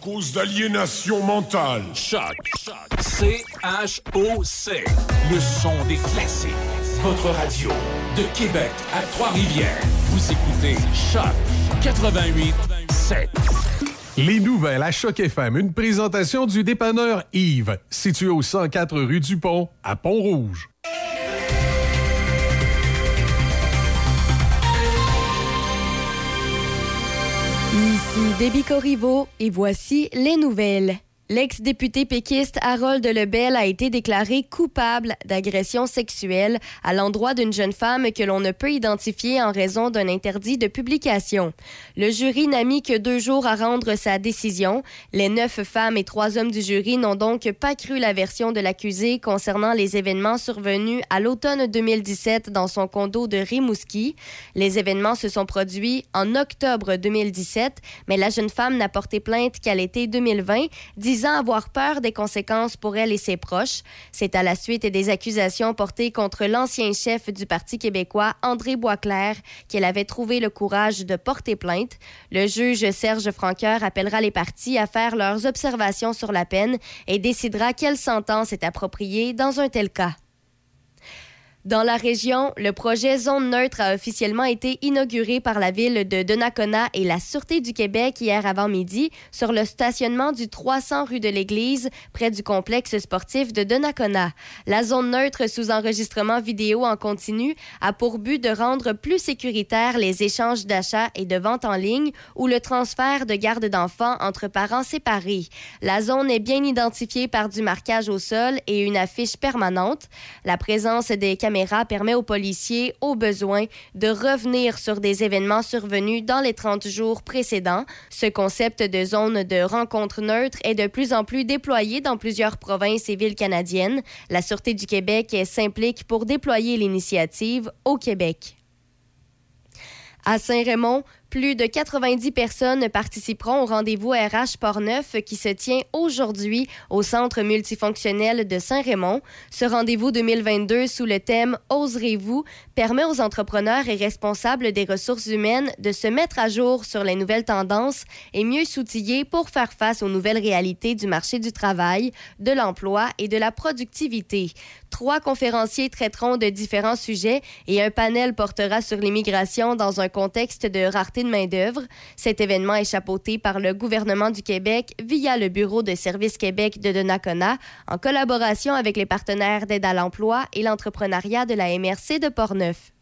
pour cause d'aliénation mentale. Choc. C-H-O-C. Le son des classiques. Votre radio de Québec à Trois-Rivières. Vous écoutez Choc 88 7. Les nouvelles à Choc FM, une présentation du dépanneur Yves, situé au 104 rue du Pont, à Pont-Rouge. Ici Déby Corriveau et voici les nouvelles. L'ex-député péquiste Harold Lebel a été déclaré coupable d'agression sexuelle à l'endroit d'une jeune femme que l'on ne peut identifier en raison d'un interdit de publication. Le jury n'a mis que deux jours à rendre sa décision. Les neuf femmes et trois hommes du jury n'ont donc pas cru la version de l'accusé concernant les événements survenus à l'automne 2017 dans son condo de Rimouski. Les événements se sont produits en octobre 2017, mais la jeune femme n'a porté plainte qu'à l'été 2020, avoir peur des conséquences pour elle et ses proches. C'est à la suite des accusations portées contre l'ancien chef du Parti québécois, André Boisclair, qu'elle avait trouvé le courage de porter plainte. Le juge Serge Franqueur appellera les parties à faire leurs observations sur la peine et décidera quelle sentence est appropriée dans un tel cas. Dans la région, le projet Zone neutre a officiellement été inauguré par la ville de Donnacona et la Sûreté du Québec hier avant-midi sur le stationnement du 300 rue de l'Église, près du complexe sportif de Donnacona. La zone neutre sous enregistrement vidéo en continu a pour but de rendre plus sécuritaires les échanges d'achats et de vente en ligne ou le transfert de garde d'enfants entre parents séparés. La zone est bien identifiée par du marquage au sol et une affiche permanente. La présence des caméra permet aux policiers, au besoin, de revenir sur des événements survenus dans les 30 jours précédents. Ce concept de zone de rencontre neutre est de plus en plus déployé dans plusieurs provinces et villes canadiennes. La Sûreté du Québec s'implique pour déployer l'initiative au Québec. À Saint-Raymond, plus de 90 personnes participeront au rendez-vous RH Portneuf qui se tient aujourd'hui au Centre multifonctionnel de Saint-Raymond. Ce rendez-vous 2022 sous le thème Oserez-vous permet aux entrepreneurs et responsables des ressources humaines de se mettre à jour sur les nouvelles tendances et mieux s'outiller pour faire face aux nouvelles réalités du marché du travail, de l'emploi et de la productivité. Trois conférenciers traiteront de différents sujets et un panel portera sur l'immigration dans un contexte de rareté de main-d'œuvre. Cet événement est chapeauté par le gouvernement du Québec via le Bureau de services Québec de Donnacona en collaboration avec les partenaires d'aide à l'emploi et l'entrepreneuriat de la MRC de Portneuf.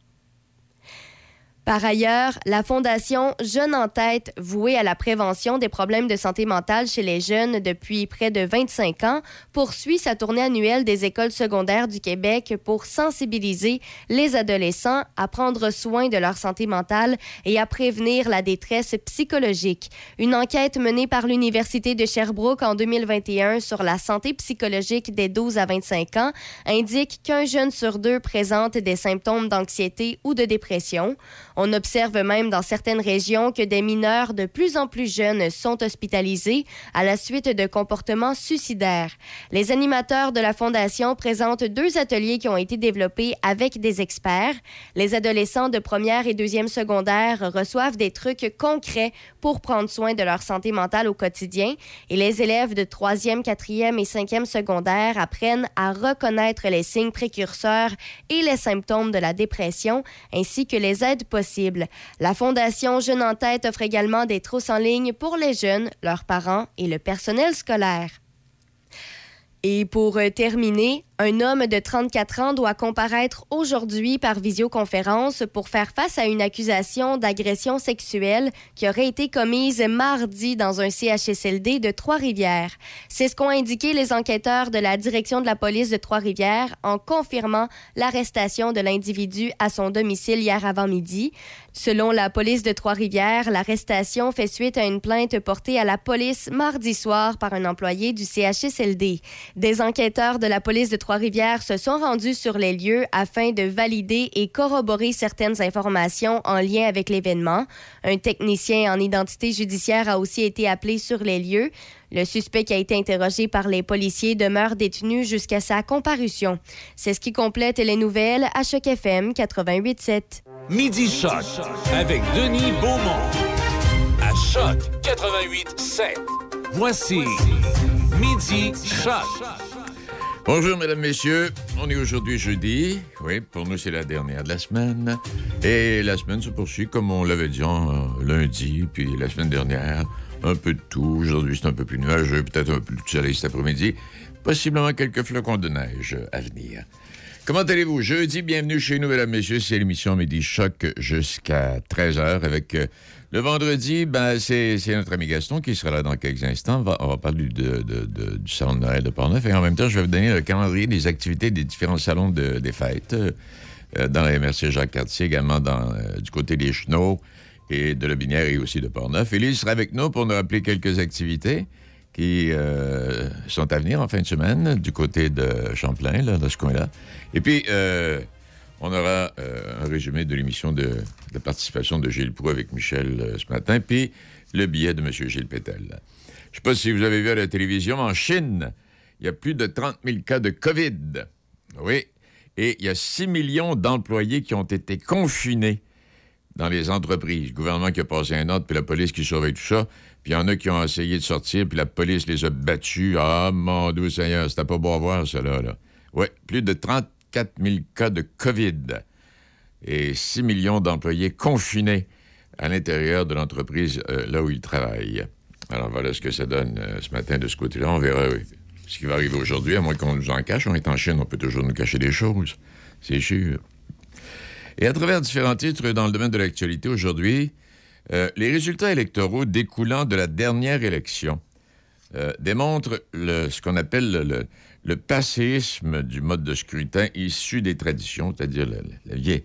Par ailleurs, la Fondation Jeunes en tête, vouée à la prévention des problèmes de santé mentale chez les jeunes depuis près de 25 ans, poursuit sa tournée annuelle des écoles secondaires du Québec pour sensibiliser les adolescents à prendre soin de leur santé mentale et à prévenir la détresse psychologique. Une enquête menée par l'Université de Sherbrooke en 2021 sur la santé psychologique des 12 à 25 ans indique qu'un jeune sur deux présente des symptômes d'anxiété ou de dépression. On observe même dans certaines régions que des mineurs de plus en plus jeunes sont hospitalisés à la suite de comportements suicidaires. Les animateurs de la Fondation présentent deux ateliers qui ont été développés avec des experts. Les adolescents de première et deuxième secondaire reçoivent des trucs concrets pour prendre soin de leur santé mentale au quotidien et les élèves de troisième, quatrième et cinquième secondaire apprennent à reconnaître les signes précurseurs et les symptômes de la dépression ainsi que les aides possibles la Fondation Jeunes en tête offre également des trousses en ligne pour les jeunes, leurs parents et le personnel scolaire. Et pour euh, terminer, un homme de 34 ans doit comparaître aujourd'hui par visioconférence pour faire face à une accusation d'agression sexuelle qui aurait été commise mardi dans un CHSLD de Trois-Rivières. C'est ce qu'ont indiqué les enquêteurs de la direction de la police de Trois-Rivières en confirmant l'arrestation de l'individu à son domicile hier avant-midi. Selon la police de Trois-Rivières, l'arrestation fait suite à une plainte portée à la police mardi soir par un employé du CHSLD. Des enquêteurs de la police de Trois-Rivières se sont rendus sur les lieux afin de valider et corroborer certaines informations en lien avec l'événement. Un technicien en identité judiciaire a aussi été appelé sur les lieux. Le suspect qui a été interrogé par les policiers demeure détenu jusqu'à sa comparution. C'est ce qui complète les nouvelles à Choc FM 88.7. Midi Choc avec Denis Beaumont à Choc 88. 88.7. Voici Midi Choc. Bonjour, mesdames, messieurs. On est aujourd'hui jeudi. Oui, pour nous, c'est la dernière de la semaine. Et la semaine se poursuit comme on l'avait dit en euh, lundi, puis la semaine dernière, un peu de tout. Aujourd'hui, c'est un peu plus nuageux, peut-être un peu plus de soleil cet après-midi. Possiblement quelques flocons de neige à venir. Comment allez-vous? Jeudi, bienvenue chez nous, mesdames, messieurs. C'est l'émission Midi Choc jusqu'à 13h avec... euh, le vendredi, ben, c'est notre ami Gaston qui sera là dans quelques instants. On va, parler du salon de Noël de Portneuf. Et en même temps, je vais vous donner le calendrier des activités des différents salons de- des fêtes. euh, euh, dans la MRC Jacques-Cartier, également du côté des Chenaux et de Lobinière et aussi de Portneuf. Élise sera avec nous pour nous rappeler quelques activités qui euh, sont à venir en fin de semaine du côté de Champlain, là, dans ce coin-là. Et puis, euh, on aura euh, un résumé de l'émission de, de participation de Gilles Proux avec Michel ce matin, puis le billet de M. Gilles Pétel. Je ne sais pas si vous avez vu à la télévision, en Chine, il y a plus de 30 000 cas de COVID. Oui. Et il y a 6 millions d'employés qui ont été confinés dans les entreprises. Le gouvernement qui a passé un ordre, puis la police qui surveille tout ça. Puis il y en a qui ont essayé de sortir, puis la police les a battus. Ah, mon Dieu Seigneur, c'était pas beau à voir, ça, là. Oui, plus de 34 000 cas de COVID et 6 millions d'employés confinés à l'intérieur de l'entreprise euh, là où ils travaillent. Alors voilà ce que ça donne euh, ce matin de ce côté-là. On verra euh, ce qui va arriver aujourd'hui, à moins qu'on nous en cache. On est en Chine, on peut toujours nous cacher des choses. C'est sûr. Et à travers différents titres dans le domaine de l'actualité aujourd'hui, euh, les résultats électoraux découlant de la dernière élection euh, démontrent ce qu'on appelle le, passéisme du mode de scrutin issu des traditions, c'est-à-dire le, vieil-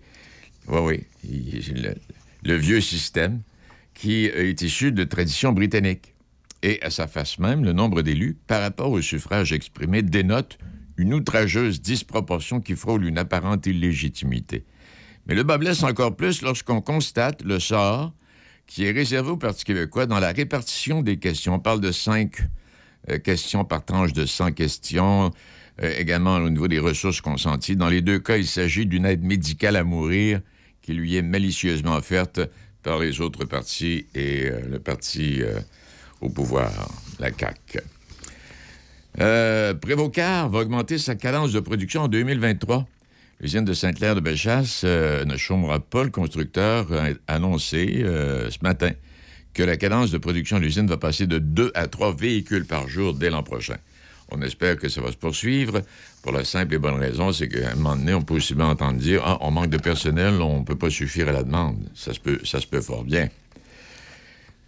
le vieux système qui est issu de traditions britanniques. Et à sa face même, le nombre d'élus par rapport au suffrage exprimé dénote une outrageuse disproportion qui frôle une apparente illégitimité. Mais le bas blesse encore plus lorsqu'on constate le sort qui est réservé au Parti québécois dans la répartition des questions. On parle de cinq euh, questions par tranche de 100 questions, euh, également au niveau des ressources consenties. Dans les deux cas, il s'agit d'une aide médicale à mourir qui lui est malicieusement offerte par les autres partis et euh, le parti au pouvoir, la CAQ. Euh, Prévocar va augmenter sa cadence de production en 2023. L'usine de Sainte-Claire de Bellechasse euh, ne chômera pas. Le constructeur a annoncé euh, ce matin que la cadence de production de l'usine va passer de 2 à 3 véhicules par jour dès l'an prochain. On espère que ça va se poursuivre pour la simple et bonne raison, c'est qu'à un moment donné, on peut aussi bien entendre dire Ah, on manque de personnel, on ne peut pas suffire à la demande. Ça se peut fort bien.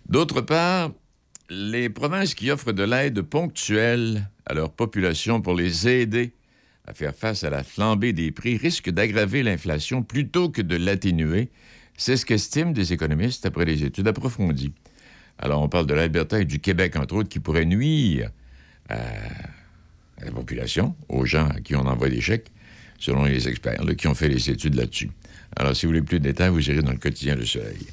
D'autre part, les provinces qui offrent de l'aide ponctuelle à leur population pour les aider à faire face à la flambée des prix risquent d'aggraver l'inflation plutôt que de l'atténuer. C'est ce qu'estiment des économistes après des études approfondies. Alors, on parle de l'Alberta et du Québec, entre autres, qui pourraient nuire à, la population, aux gens à qui on envoie des chèques, selon les experts qui ont fait les études là-dessus. Alors, si vous voulez plus de détails, vous irez dans le quotidien Le Soleil.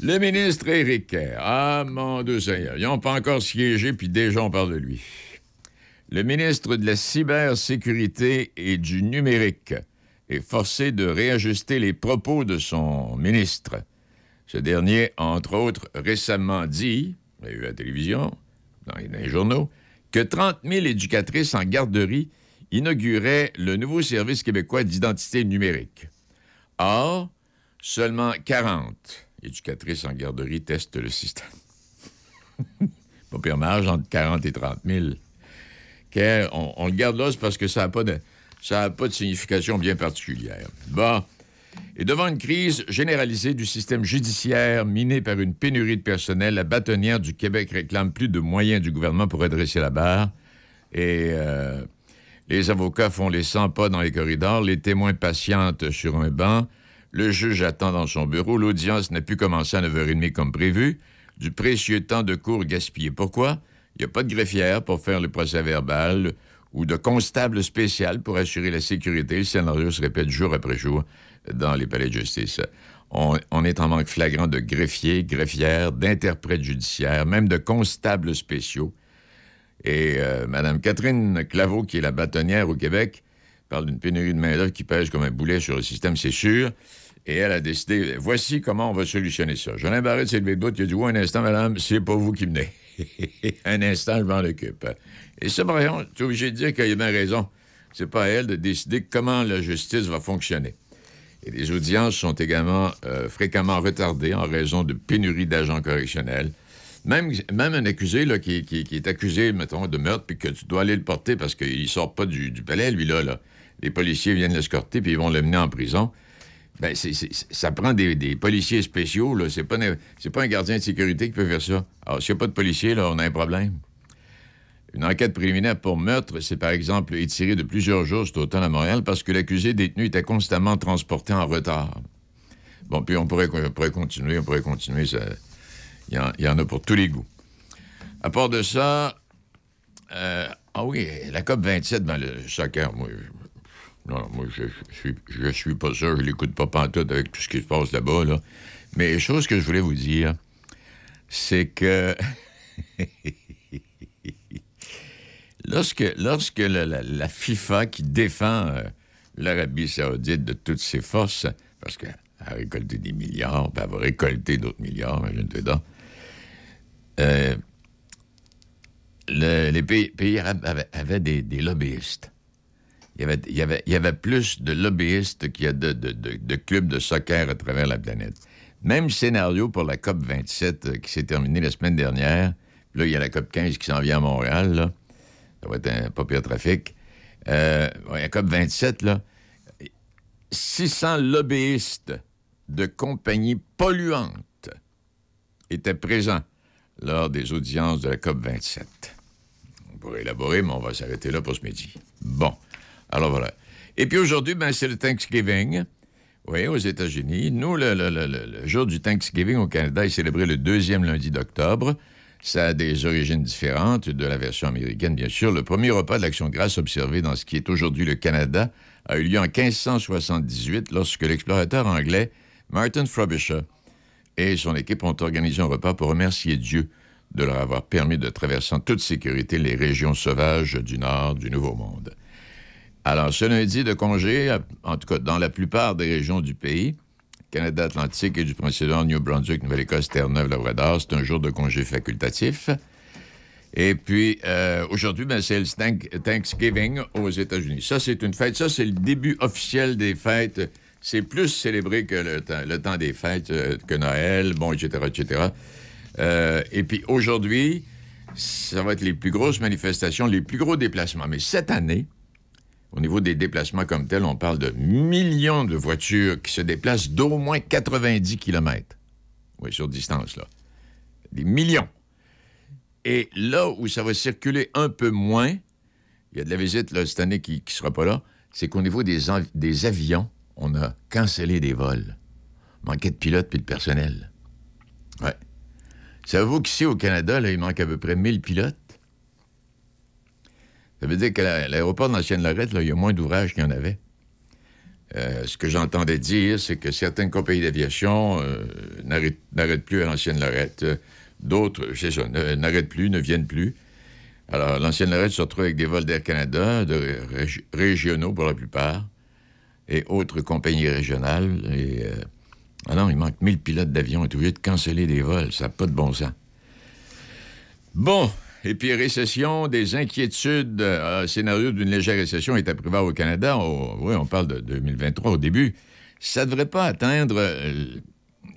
Le ministre Éric Kerr. Ah, mon Dieu Seigneur. Ils n'ont pas encore siégé, puis déjà on parle de lui. Le ministre de la Cybersécurité et du Numérique est forcé de réajuster les propos de son ministre. Ce dernier a, entre autres, récemment dit, vous avez vu à la télévision, dans les journaux, que 30 000 éducatrices en garderie inauguraient le nouveau service québécois d'identité numérique. Or, seulement 40 éducatrices en garderie testent le système. Pas pire marge entre 40 et 30 000. On, le garde là, parce que ça n'a pas, de, a pas de signification bien particulière. Bon. Et devant une crise généralisée du système judiciaire miné par une pénurie de personnel, la bâtonnière du Québec réclame plus de moyens du gouvernement pour redresser la barre. Et euh, les avocats font les 100 pas dans les corridors, les témoins patientent sur un banc, le juge attend dans son bureau, l'audience n'a pu commencer à 9h30 comme prévu, du précieux temps de cours gaspillé. Pourquoi? Il n'y a pas de greffière pour faire le procès verbal ou de constable spécial pour assurer la sécurité. Le scénario se répète jour après jour dans les palais de justice. On, est en manque flagrant de greffiers, greffières, d'interprètes judiciaires, même de constables spéciaux. Et euh, Mme Catherine Claveau, qui est la bâtonnière au Québec, parle d'une pénurie de main-d'œuvre qui pèse comme un boulet sur le système, c'est sûr. Et elle a décidé, voici comment on va solutionner ça. Jolin Barrette s'est levé de bout, il a dit, un instant, madame, c'est pas vous qui venez. un instant, je m'en occupe. Et ça, par exemple, tu es obligé de dire qu'il a bien raison. C'est pas à elle de décider comment la justice va fonctionner. Et les audiences sont également euh, fréquemment retardées en raison de pénurie d'agents correctionnels. Même, un accusé là, qui, est accusé, mettons, de meurtre, puis que tu dois aller le porter parce qu'il sort pas du, palais, lui, là. Les policiers viennent l'escorter, puis ils vont le mener en prison. Ben, c'est- ça prend des, policiers spéciaux, là. C'est pas, pas un gardien de sécurité qui peut faire ça. Alors, s'il n'y a pas de policiers, là, on a un problème. Une enquête préliminaire pour meurtre s'est par exemple étirée de plusieurs jours cet automne à Montréal parce que l'accusé détenu était constamment transporté en retard. Bon, puis on pourrait, on pourrait continuer, on pourrait continuer. Il y, y en a pour tous les goûts. À part de ça, euh, ah oui, la COP 27 dans le soccer, moi, non, moi, je, je, suis, je suis pas ça, je l'écoute pas pantoute avec tout ce qui se passe là-bas, là. Mais chose que je voulais vous dire, c'est que lorsque, lorsque la, FIFA qui défend euh, l'Arabie saoudite de toutes ses forces, parce qu'elle a récolté des milliards, puis elle va récolter d'autres milliards, imagine-toi donc, euh, le- les pays, arabes avaient, des lobbyistes. Il y, avait, plus de lobbyistes qu'il y a de, clubs de soccer à travers la planète. Même scénario pour la COP 27 euh, qui s'est terminée la semaine dernière. Là, il y a la COP 15 qui s'en vient à Montréal. Ça va être un pas pire trafic. Euh, la COP 27, là, 600 lobbyistes de compagnies polluantes étaient présents lors des audiences de la COP 27. On pourrait élaborer, mais on va s'arrêter là pour ce midi. Bon. Alors voilà. Et puis aujourd'hui, ben, c'est le Thanksgiving. Oui, aux États-Unis. Nous, le, jour du Thanksgiving au Canada est célébré le deuxième lundi d'octobre. Ça a des origines différentes de la version américaine, bien sûr. Le premier repas de l'Action grâce observé dans ce qui est aujourd'hui le Canada a eu lieu en 1578 lorsque l'explorateur anglais Martin Frobisher et son équipe ont organisé un repas pour remercier Dieu de leur avoir permis de traverser en toute sécurité les régions sauvages du nord du Nouveau Monde. Alors, ce lundi de congé, en tout cas dans la plupart des régions du pays, Canada Atlantique et du Prince-Édouard, New Brunswick, Nouvelle-Écosse, Terre-Neuve, Labrador, c'est un jour de congé facultatif. Et puis, euh, aujourd'hui, ben, c'est le Thank- Thanksgiving aux États-Unis. Ça, c'est une fête. Ça, c'est le début officiel des fêtes. C'est plus célébré que le temps, le temps des fêtes, euh, que Noël, bon, etc., etc. Euh, et puis, aujourd'hui, ça va être les plus grosses manifestations, les plus gros déplacements. Mais cette année, au niveau des déplacements comme tels, on parle de millions de voitures qui se déplacent d'au moins 90 km. Oui, sur distance, là. Des millions. Et là où ça va circuler un peu moins, il y a de la visite là, cette année qui ne sera pas là, c'est qu'au niveau des, avions, on a cancellé des vols. Manquait de pilotes puis de personnel. Ouais. Savez-vous qu'ici, au Canada, là, il manque à peu près 1000 pilotes? Ça veut dire la- l'aéroport de l'Ancienne-Lorette, là, il y a moins d'ouvrages qu'il y en avait. Euh, ce que j'entendais dire, c'est que certaines compagnies d'aviation euh, n'arrêtent plus à l'Ancienne-Lorette. Euh, D'autres, c'est ça, n'arrêtent plus, ne viennent plus. Alors, l'Ancienne-Lorette se retrouve avec des vols d'Air Canada, de régi- régionaux pour la plupart, et autres compagnies régionales. Et, euh, ah non, il manque 1000 pilotes d'avion. On est obligé canceller des vols. Ça n'a pas de bon sens. Bon, et puis récession, des inquiétudes. euh, scénario d'une légère récession est prévoir au Canada. Au- oui, on parle de 2023 au début. Ça ne devrait pas atteindre euh,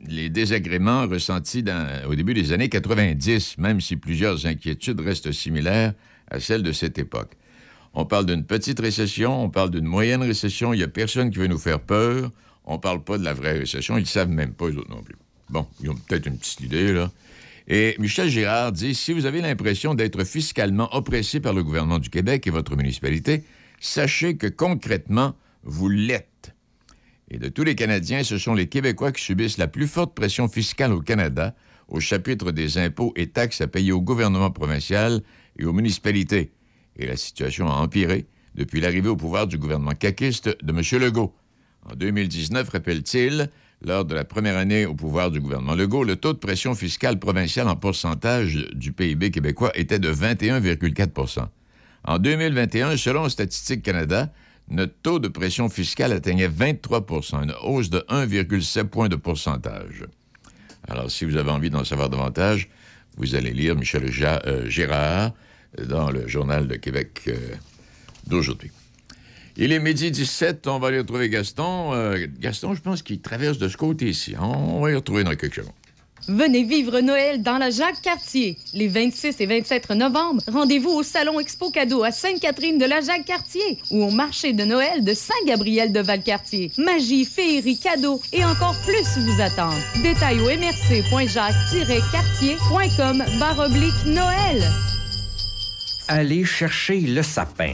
les désagréments ressentis au début des années 90, même si plusieurs inquiétudes restent similaires à celles de cette époque. On parle d'une petite récession, on parle d'une moyenne récession, il n'y a personne qui veut nous faire peur. On ne parle pas de la vraie récession, ils ne savent même pas, eux autres non plus. Bon, ils ont peut-être une petite idée, là. Et Michel Girard dit si vous avez l'impression d'être fiscalement oppressé par le gouvernement du Québec et votre municipalité, sachez que concrètement, vous l'êtes. Et de tous les Canadiens, ce sont les Québécois qui subissent la plus forte pression fiscale au Canada au chapitre des impôts et taxes à payer au gouvernement provincial et aux municipalités. Et la situation a empiré depuis l'arrivée au pouvoir du gouvernement caquiste de M. Legault. En 2019, rappelle-t-il, lors de la première année au pouvoir du gouvernement Legault, le taux de pression fiscale provinciale en pourcentage du PIB québécois était de 21,4% En 2021, selon Statistique Canada, notre taux de pression fiscale atteignait 23% une hausse de 1,7 point de pourcentage. Alors, si vous avez envie d'en savoir davantage, vous allez lire Michel euh, Gérard dans le Journal de Québec euh, d'aujourd'hui. Il est midi 17, on va aller retrouver Gaston. Euh, Gaston, je pense qu'il traverse de ce côté-ci. On va y retrouver dans quelque chose. Venez vivre Noël dans la Jacques-Cartier. Les 26 et 27 novembre, rendez-vous au Salon Expo Cadeau à Sainte-Catherine de la Jacques-Cartier ou au marché de Noël de Saint-Gabriel de Valcartier. Magie, féerie, cadeaux et encore plus vous attendent. Détails au mrc.jacques-cartier.com baroblique Noël. Allez chercher le sapin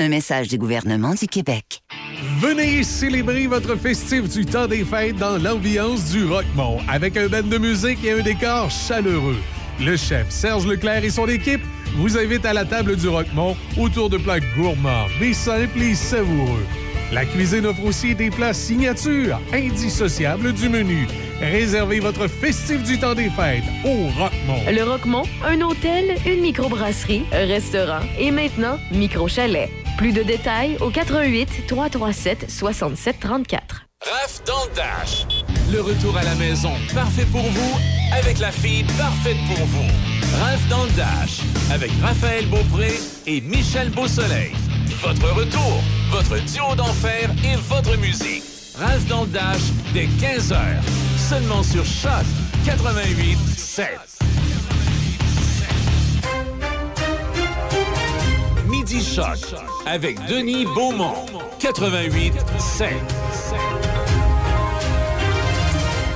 Un message du gouvernement du Québec. Venez célébrer votre festif du temps des fêtes dans l'ambiance du Rockmont avec un band de musique et un décor chaleureux. Le chef Serge Leclerc et son équipe vous invitent à la table du Rockmont autour de plats gourmands, mais simples et savoureux. La cuisine offre aussi des plats signatures, indissociables du menu. Réservez votre festif du temps des fêtes au Rockmont. Le Rockmont, un hôtel, une microbrasserie, un restaurant et maintenant micro-chalet. Plus de détails au 88 337 67 34. Raph dans le Dash. Le retour à la maison, parfait pour vous, avec la fille parfaite pour vous. Raph dans le Dash, avec Raphaël Beaupré et Michel Beausoleil. Votre retour, votre duo d'enfer et votre musique. Raph dans le Dash, dès 15h. Seulement sur Choc 88 7. Midi Choc avec Denis Beaumont, 88 7.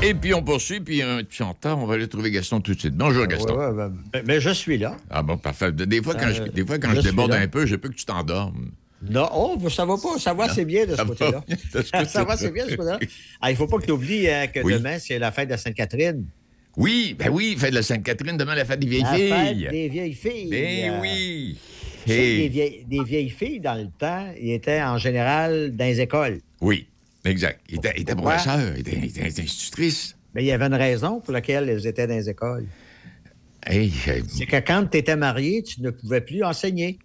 Et puis on poursuit, puis un petit temps, on va aller trouver Gaston tout de suite. Bonjour Gaston. Ouais, ouais, ben, mais je suis là. Ah bon, parfait. Des fois, quand, Euh, je, des fois, quand je je, déborde un peu, j'ai peur que tu t'endormes. Non, oh, ça va pas. Ça va, c'est bien de ce côté-là. ça va, c'est bien de ce côté-là. Ah, il faut pas que tu oublies hein, que Oui. demain, c'est la fête de Sainte-Catherine. Oui, ben oui, fête de la Sainte-Catherine, demain la fête des vieilles La filles. fête des vieilles filles. Ben Euh, oui. Hey. des, vieilles, des vieilles filles, dans le temps, ils étaient en général dans les écoles. Oui, exact. Il était, il était Pourquoi? professeur, il était, il était institutrice. Mais il y avait une raison pour laquelle elles étaient dans les écoles. Hey, hey, C'est que quand tu étais marié, tu ne pouvais plus enseigner.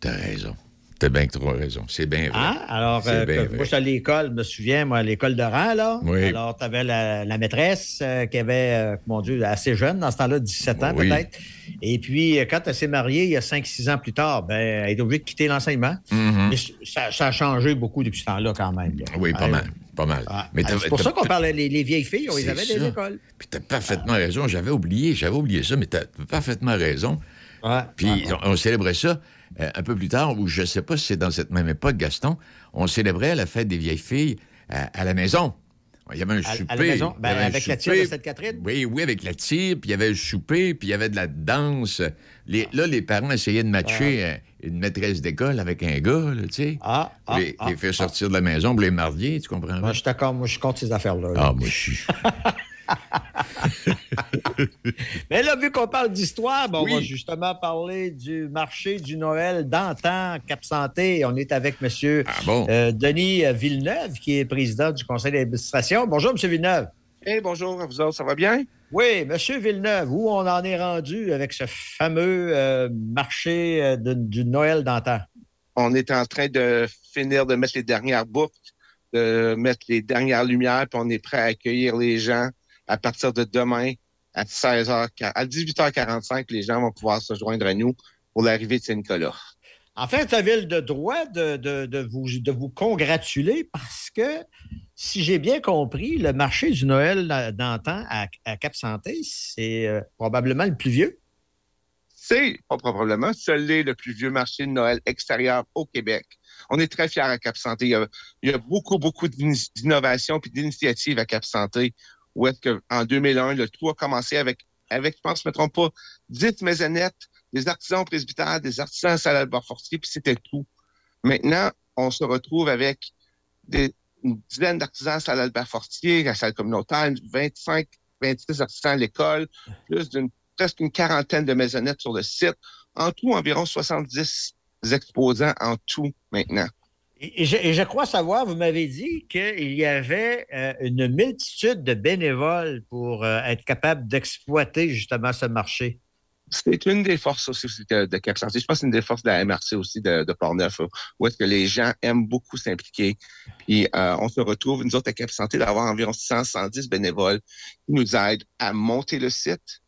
t'as raison. T'as bien trop raison. C'est bien vrai. Hein? Alors, euh, bien que- vrai. moi, j'étais à l'école, je me souviens, moi, à l'école de rang, là. Oui. Alors, tu avais la, la maîtresse euh, qui avait, euh, mon Dieu, assez jeune, dans ce temps-là, 17 ans Oui. peut-être. Et puis, euh, quand elle s'est mariée, il y a 5-6 ans plus tard, ben, elle est obligée de quitter l'enseignement. Mhm. Mais ça, ça a changé beaucoup depuis ce temps-là, quand même. là. Oui, pas Ah, mal. Pas mal. ah, ah, c'est pour ça qu'on parlait des les vieilles filles, on les C'est avait ça. des écoles. Puis t'as parfaitement raison. J'avais oublié, j'avais oublié ça, mais t'as parfaitement raison. Ouais, Puis ouais, ouais. on, on célébrait ça euh, un peu plus tard, ou je sais pas si c'est dans cette même époque, Gaston, on célébrait la fête des vieilles filles à, à la maison. Il y avait un À- à souper. la maison? Ben, avec la tire de Sainte-Catherine? Oui, oui, avec la tire, puis il y avait le souper, puis il y avait de la danse. Les- là, les parents essayaient de matcher euh, une maîtresse d'école avec un gars, tu sais. Ah, ah, les, ah, les faire sortir de la maison pour les marier, tu comprends? Moi, je suis d'accord, moi, je compte ces affaires-là. là. Ah, moi, je suis. Mais là, vu qu'on parle d'histoire, ben, Oui. on va justement parler du marché du Noël d'antan, Cap-Santé. On est avec M. Ah bon? Denis Villeneuve, qui est président du conseil d'administration. Bonjour, M. Villeneuve. Hey, bonjour à vous autres, ça va bien? Oui, M. Villeneuve, où on en est rendu avec ce fameux euh, marché euh, de- du Noël d'antan? On est en train de finir de mettre les dernières boucles, de mettre les dernières lumières, puis on est prêt à accueillir les gens à partir de demain à 16h, à 18h45, les gens vont pouvoir se joindre à nous pour l'arrivée de Saint-Nicolas. En fait, tu avais le droit de, de- de vous, de vous congratuler parce que, si j'ai bien compris, le marché du Noël d'antan à, à Cap-Santé, c'est euh, probablement le plus vieux. C'est, pas probablement, seul est le plus vieux marché de Noël extérieur au Québec. On est très fiers à Cap Santé. Il y a, il y a beaucoup, beaucoup d'in- d'innovations et d'initiatives à Cap Santé. Où est-ce qu'en 2001, le tout a commencé avec, avec, je pense, je ne me trompe pas, 10 maisonnettes, des artisans presbytères, des artisans à Fortier, puis c'était tout. Maintenant, on se retrouve avec des, une dizaine d'artisans à salle Albert Fortier, à la salle communautaire, 25, 26 artisans à l'école, plus d'une presque une quarantaine de maisonnettes sur le site. En tout, environ 70 exposants en tout maintenant. Et je, crois savoir, vous m'avez dit qu'il y avait euh, une multitude de bénévoles pour euh, être capable d'exploiter justement ce marché. C'est une des forces aussi de, Cap Santé. Je pense que c'est une des forces de la MRC aussi de, de Portneuf, où est-ce que les gens aiment beaucoup s'impliquer. Puis euh, on se retrouve, nous autres, à Cap Santé, d'avoir environ 100, 110 bénévoles qui nous aident à monter le site,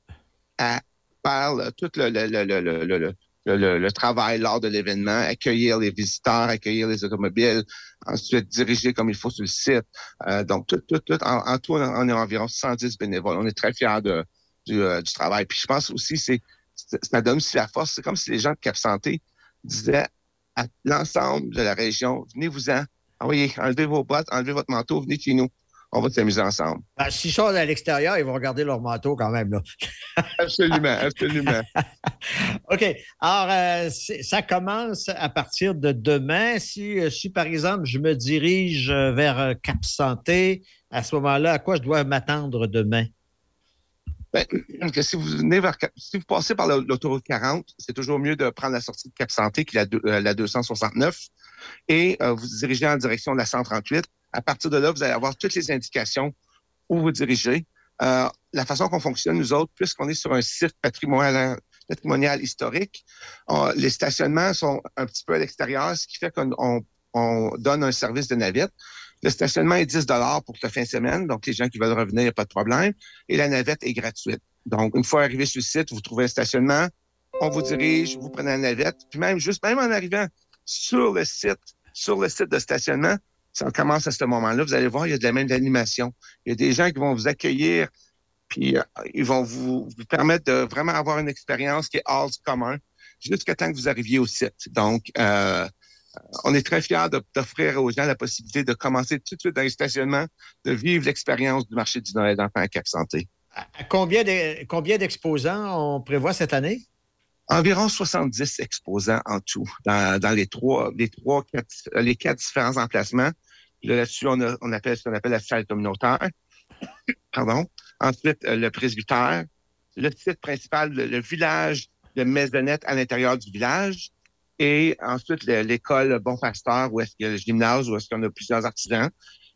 à faire tout le, le, le, le, le, le- travail lors de l'événement, accueillir les visiteurs, accueillir les automobiles, ensuite diriger comme il faut sur le site. Euh, donc, tout, tout, tout, en, tout, on est environ 110 bénévoles. On est très fiers de, du, euh, du travail. Puis je pense aussi, c'est- ça donne aussi la force. C'est comme si les gens de Cap Santé disaient à l'ensemble de la région, venez-vous-en, envoyez, enlevez vos bottes, enlevez votre manteau, venez chez nous. On va s'amuser ensemble. Ben, S'ils sont à l'extérieur, ils vont regarder leur manteau quand même. Là. Absolument, absolument. OK. Alors, euh, ça commence à partir de demain. Si, euh, si, par exemple, je me dirige euh, vers Cap Santé, à ce moment-là, à quoi je dois m'attendre demain? Ben, que si vous venez vers si vous passez par la- l'autoroute 40, c'est toujours mieux de prendre la sortie de Cap Santé, qui est la, deux- euh, la 269, et euh, vous dirigez en direction de la 138. À partir de là, vous allez avoir toutes les indications où vous dirigez. Euh, la façon qu'on fonctionne, nous autres, puisqu'on est sur un site patrimonial, historique, les stationnements sont un petit peu à l'extérieur, ce qui fait qu'on on- on donne un service de navette. Le stationnement est 10 pour la fin de semaine, donc les gens qui veulent revenir, pas de problème. Et la navette est gratuite. Donc, une fois arrivé sur le site, vous trouvez un stationnement, on vous dirige, vous prenez la navette, puis même juste, même en arrivant sur le site, sur le site de stationnement, ça commence à ce moment-là. Vous allez voir, il y a de la même animation. Il y a des gens qui vont vous accueillir, puis euh, ils vont vous, vous permettre de vraiment avoir une expérience qui est hors du commun jusqu'à temps que vous arriviez au site. Donc, euh, on est très fiers d'offrir aux gens la possibilité de commencer tout de suite dans les stationnements, de vivre l'expérience du marché du Noël d'enfants à Cap Santé. À combien de- combien d'exposants on prévoit cette année? Environ 70 exposants en tout dans, dans les trois, les trois, quatre, les quatre différents emplacements. Là, Là-dessus, on, on appelle ce qu'on appelle la salle communautaire. Pardon. Ensuite, euh, le presbytère, le site principal, le, le village de maisonnette à l'intérieur du village. Et ensuite, le- l'école Bon Pasteur, où est-ce qu'il y a le gymnase, où est-ce qu'on a plusieurs artisans.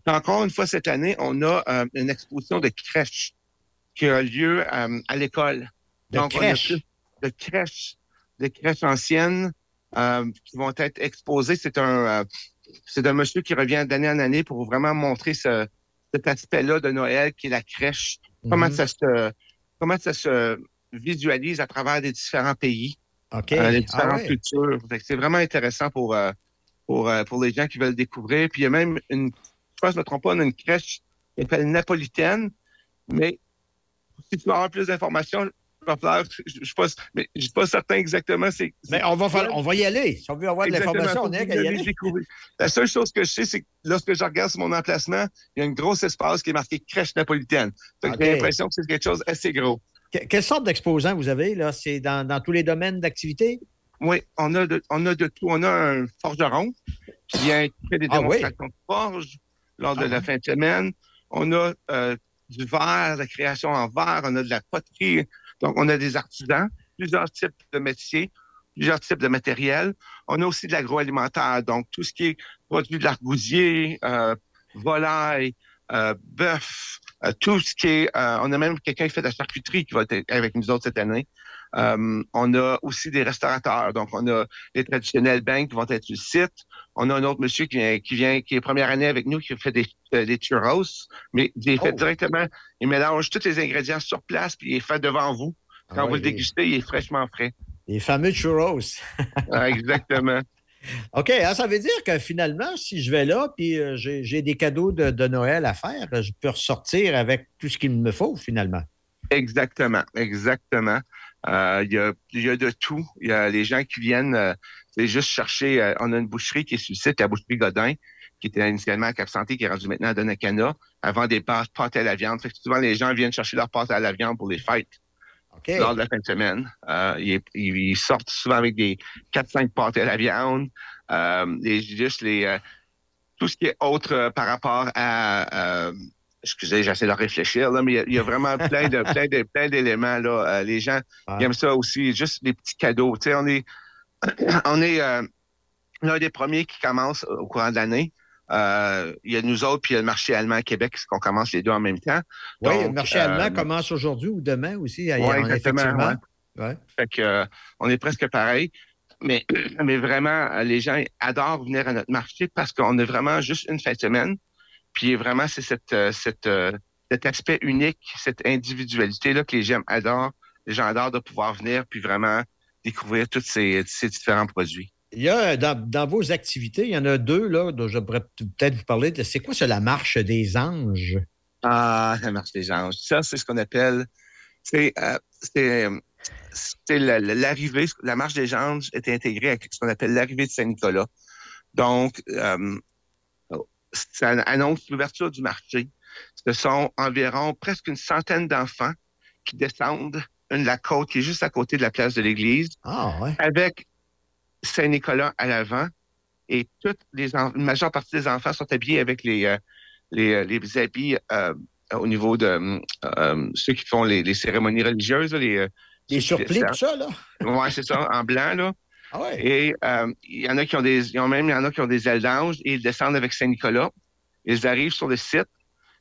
Puis encore une fois, cette année, on a euh, une exposition de crèches qui a lieu euh, à l'école. De on a de crèches, de crèches anciennes euh, qui vont être exposées. C'est un, euh, c'est un monsieur qui revient d'année en année pour vraiment montrer ce, cet aspect-là de Noël qui est la crèche. Comment Mhm. ça se, comment ça se visualise à travers les différents pays, OK. euh, les Ah différentes ouais. cultures. C'est vraiment intéressant pour, euh, pour, euh, pour les gens qui veulent découvrir. Puis il y a même une, je pense me trompe pas, on a une crèche qui s'appelle Napolitaine, mais si tu veux avoir plus d'informations, je ne suis pas, suis certain exactement. C'est, Mais on va, falloir- on va y aller. Si on veut avoir de l'information, on est que qu'à vous y allez aller. découvrir. La seule chose que je sais, c'est que lorsque je regarde sur mon emplacement, il y a un gros espace qui est marqué crèche napolitaine. J'ai l'impression que c'est quelque chose d'assez gros. Que- Quelle sorte d'exposants vous avez? là? C'est dans, dans tous les domaines d'activité? Oui, on a de, on a de tout. On a un forgeron qui vient fait des Ah oui? démonstrations de forge lors de Ah la fin de semaine. On a euh, du verre, la création en verre. On a de la poterie. Donc, on a des artisans, plusieurs types de métiers, plusieurs types de matériel. On a aussi de l'agroalimentaire. Donc, tout ce qui est produit de l'argousier, euh, volaille, euh, bœuf, euh, tout ce qui est... euh, on a même quelqu'un qui fait de la charcuterie qui va être avec nous autres cette année. Euh, on a aussi des restaurateurs. Donc, on a les traditionnels banks qui vont être sur le site. On a un autre monsieur qui vient, qui vient, qui est première année avec nous, qui fait des, euh, des churros, mais il les fait Oh. directement. Il mélange tous les ingrédients sur place, puis il les fait devant vous. Quand Ah vous ouais, le dégustez, il est fraîchement frais. Les fameux churros. Ah, exactement. OK, alors ça veut dire que finalement, si je vais là puis euh, j'ai j'ai des cadeaux de, de Noël à faire, je peux ressortir avec tout ce qu'il me faut finalement. Exactement, exactement. Euh, Il y, a, y a de tout. Il y a les gens qui viennent, euh, c'est juste chercher. euh, on a une boucherie qui est sur le site, la boucherie Godin, qui était initialement à Cap Santé, qui est rendue maintenant à Donnacana, avant des pâtes, pâtes à la viande. Fait que souvent, les gens viennent chercher leurs pâtes à la viande pour les fêtes lors de la fin de semaine. Ils, sortent souvent avec des 4-5 pâtes à la viande. Les, juste les, tout ce qui est autre par rapport à. Excusez, j'essaie de réfléchir, là, mais il y a- il y, a vraiment plein de plein de plein d'éléments. Là. Euh, les gens ils aiment ça aussi, juste des petits cadeaux. Tu sais, on est, on est euh, l'un des premiers qui commence au courant de l'année. Euh, il y a nous autres, puis il y a le marché allemand à Québec, qu'on commence les deux en même temps. Oui, le marché allemand commence aujourd'hui ou demain aussi. En- exactement, effectivement. ouais. Ouais. Fait que, on est presque pareil. Mais, mais vraiment, les gens adorent venir à notre marché parce qu'on a vraiment juste une fin de semaine. Puis vraiment, c'est cette, euh, cette, euh, cet aspect unique, cette individualité-là que les gens adorent. Les gens adorent de pouvoir venir puis vraiment découvrir tous ces, ces différents produits. Il y a dans, dans vos activités, il y en a deux là, dont je pourrais peut-être vous parler. de- C'est quoi, c'est la marche des anges? Ah, la marche des anges. Ça, c'est ce qu'on appelle. C'est euh, c'est, euh, c'est la- la- l'arrivée. La marche des anges est intégrée avec ce qu'on appelle l'arrivée de Saint-Nicolas. Donc, euh, ça annonce l'ouverture du marché. Ce sont environ presque une centaine d'enfants qui descendent une, la côte qui est juste à côté de la place de l'église Ah, ouais. avec Saint-Nicolas à l'avant. Et toutes les la majeure partie des enfants sont habillés avec les, euh, les, euh, les habits euh, au niveau de euh, ceux qui font les, les cérémonies religieuses. là, Les, Les surplis, tout ça, là? Oui, c'est ça, en blanc, là. Ah ouais? Et euh, il y en a qui ont des. Ils ont même, il y en a qui ont des ailes d'ange et ils descendent avec Saint-Nicolas. Ils arrivent sur le site.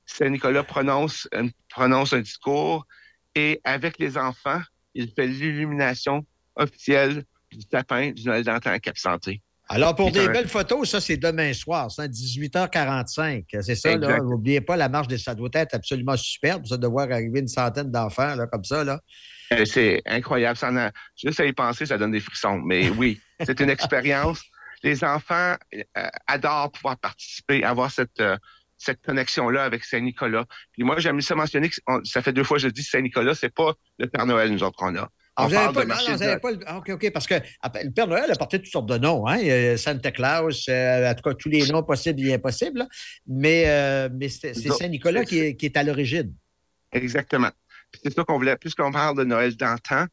Saint-Nicolas prononce, un- prononce un discours et avec les enfants, il fait l'illumination officielle du sapin du Noël d'antan à Cap-Santé. Alors, pour des belles photos, ça, c'est demain soir, c'est à 18h45. C'est ça, là. N'oubliez pas, la marche des ça doit être absolument superbe, ça, de voir arriver une centaine d'enfants, là, comme ça, là. Euh, C'est incroyable. Ça en a- juste à y penser, ça donne des frissons. Mais oui, c'est une expérience. Les enfants euh, adorent pouvoir participer, avoir cette, euh, cette connexion-là avec Saint-Nicolas. Puis moi, j'aime ça mentionner que on- ça fait deux fois que je dis Saint-Nicolas, c'est pas le Père Noël, nous autres, qu'on a. Ah, On vous avez parle pas, non, non, vous de- avez pas le- ah, OK, OK, parce que après, le Père Noël a porté toutes sortes de noms, hein? Santa Claus, euh, en tout cas, tous les noms possibles et impossibles, là. mais, euh, mais c'est Saint-Nicolas qui est à l'origine. Exactement. Puis c'est ça qu'on voulait, puisqu'on parle de Noël d'antan,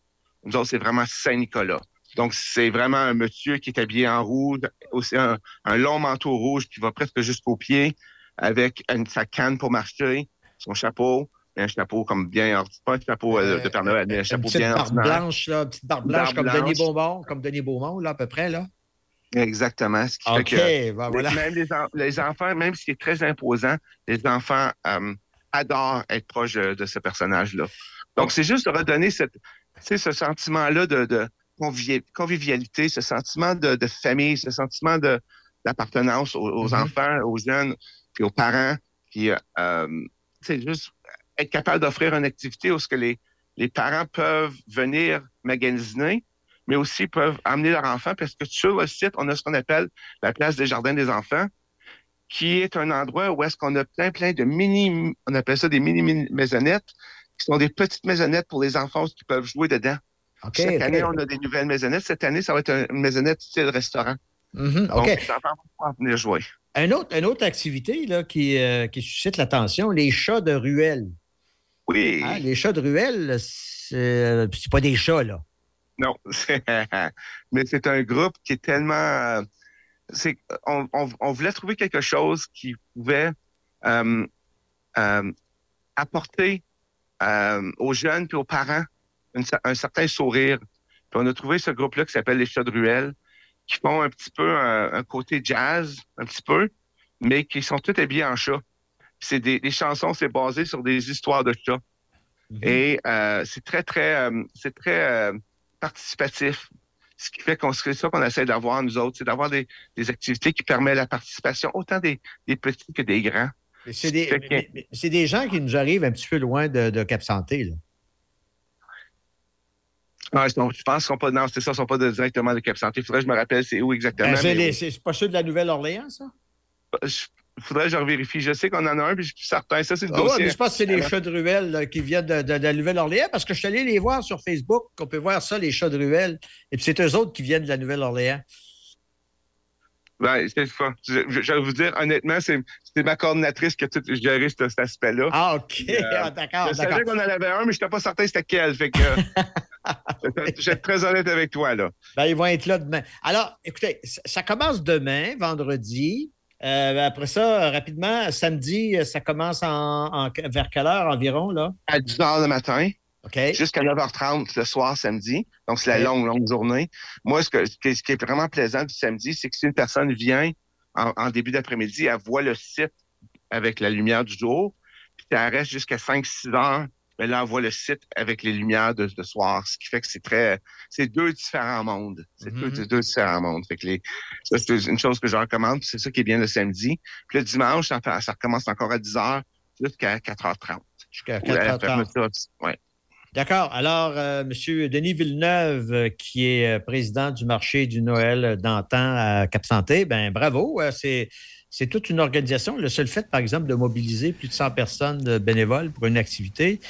nous autres, c'est vraiment Saint-Nicolas. Donc, c'est vraiment un monsieur qui est habillé en rouge, aussi un, un long manteau rouge qui va presque jusqu'aux pieds, avec une, sa canne pour marcher, son chapeau, un chapeau comme bien pas un chapeau euh, de Père Noël, mais un Une chapeau petite bien barbe blanche, là, une petite barbe blanche barbe comme blanche. Denis Beaumont, comme Denis Beaumont, là, à peu près, là. Exactement. Ce qui fait que ben voilà. même les, en- les enfants, même si c'est très imposant, les enfants euh, adorent être proches de, de ce personnage-là. Donc, c'est juste de redonner cette, ce sentiment-là de, de convivi- convivialité, ce sentiment de, de famille, ce sentiment d'appartenance aux, aux Mhm. enfants, aux jeunes, puis aux parents. Puis, euh, euh, c'est juste être capable d'offrir une activité où ce que les, les parents peuvent venir magasiner, mais aussi peuvent amener leur enfant parce que sur le site, on a ce qu'on appelle la place des jardins des enfants, qui est un endroit où est-ce qu'on a plein, plein de mini, on appelle ça des mini, mini maisonnettes, qui sont des petites maisonnettes pour les enfants qui peuvent jouer dedans. OK, Chaque année, on a des nouvelles maisonnettes. Cette année, ça va être un- une maisonnette style restaurant. Mhm, Donc, les enfants vont pouvoir venir jouer. Un autre, une autre activité là, qui, euh, qui suscite l'attention, les chats de ruelle. Oui. Hein, les chats de ruelle, c'est pas des chats, là. Non, mais c'est un groupe qui est tellement. C'est, on, on- on voulait trouver quelque chose qui pouvait euh, euh, apporter euh, aux jeunes et aux parents une un certain sourire. Puis on a trouvé ce groupe-là qui s'appelle les Chats de Ruelle, qui font un petit peu un, un côté jazz, un petit peu, mais qui sont tous habillés en chat. Puis C'est des, les chansons, c'est basé sur des histoires de chats. Et euh, c'est très, très, c'est très participatif. Ce qui fait qu'on c'est ça qu'on essaie d'avoir, nous autres, c'est d'avoir des, des activités qui permettent la participation autant des, des petits que des grands. C'est des, que- des gens qui nous arrivent un petit peu loin de, de Cap Santé. Là. Ah, donc, je pense qu'ils sont pas, non, c'est ça, ils sont pas de- directement de Cap Santé. Il faudrait que je me rappelle c'est où exactement. Ben, c'est pas ceux de la Nouvelle-Orléans, ça? Il faudrait que je revérifie. Je sais qu'on en a un, puis je suis certain. Ça, c'est le Ah ouais, dossier. mais je pense que c'est les chats de ruelle là, qui viennent de, de- de la Nouvelle-Orléans parce que je suis allé les voir sur Facebook. On peut voir ça, les chats de ruelle. Et puis c'est eux autres qui viennent de la Nouvelle-Orléans. ben, c'est ça. Je, je- je vais vous dire, honnêtement, c'est ma coordinatrice qui a tout géré ce- cet aspect-là. Ah, OK. Euh, Ah, d'accord, Je savais qu'on en avait un, mais je n'étais pas certain c'était quel. Fait que, euh, je vais être très honnête avec toi, là. Ben, ils vont être là demain. Alors, écoutez, ça ça commence demain, vendredi. Euh, après ça, rapidement, samedi, ça commence en, en- vers quelle heure environ, là? À 10 h le matin. Jusqu'à 9h30 le soir, samedi. Donc, c'est la longue, longue journée. Moi, ce, que, qui est- ce qui est vraiment plaisant du samedi, c'est que si une personne vient en, en début d'après-midi, elle voit le site avec la lumière du jour, puis elle reste jusqu'à 5-6 heures, ben là, elle voit le site avec les lumières de, de soir, ce qui fait que c'est très... C'est deux différents mondes. C'est deux, deux différents mondes. Fait que les, ça, c'est une chose que je recommande, puis c'est ça qui est bien le samedi. Puis le dimanche, ça, ça recommence encore à 10 heures jusqu'à 4h30. Jusqu'à Ou à la 4h30. fermeture, ouais. D'accord. Alors, euh, M. Denis Villeneuve, euh, qui est euh, président du marché du Noël d'antan à Cap-Santé, ben bravo. euh, c'est, c'est toute une organisation. Le seul fait, par exemple, de mobiliser plus de 100 personnes bénévoles pour une activité,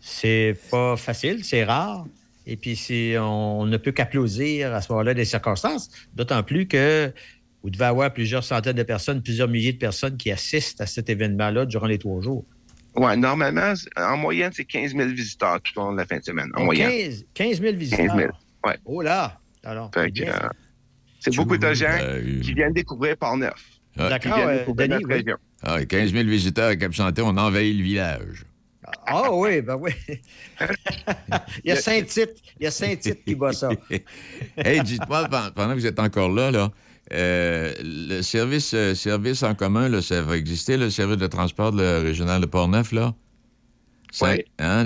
c'est pas facile, c'est rare. Et puis, c'est, on, ne peut qu'applaudir à ce moment-là des circonstances, d'autant plus que vous devez avoir plusieurs centaines de personnes, plusieurs milliers de personnes qui assistent à cet événement-là durant les trois jours. Ouais, normalement, en moyenne, c'est 15 000 visiteurs tout au long de la fin de semaine. En Oh, moyenne. 15, 15 000 visiteurs? 15 000. Ouais. Oh là! Alors, c'est euh, beaucoup de gens Euh, qui viennent découvrir Port-Neuf. Ah, Qui D'accord, viennent euh, Denis, oui. région. ah, 15 000 visiteurs à Cap-Santé, on envahit le village. Ah oui, ben oui. il y a Saint-Tite, il y a Saint-Tite qui bat ça. hey, dites-moi, pen- pendant que vous êtes encore là, là euh, le service, euh, service en commun, là, ça va exister, le service de transport de la régional de Port-Neuf, là? Oui. Hein,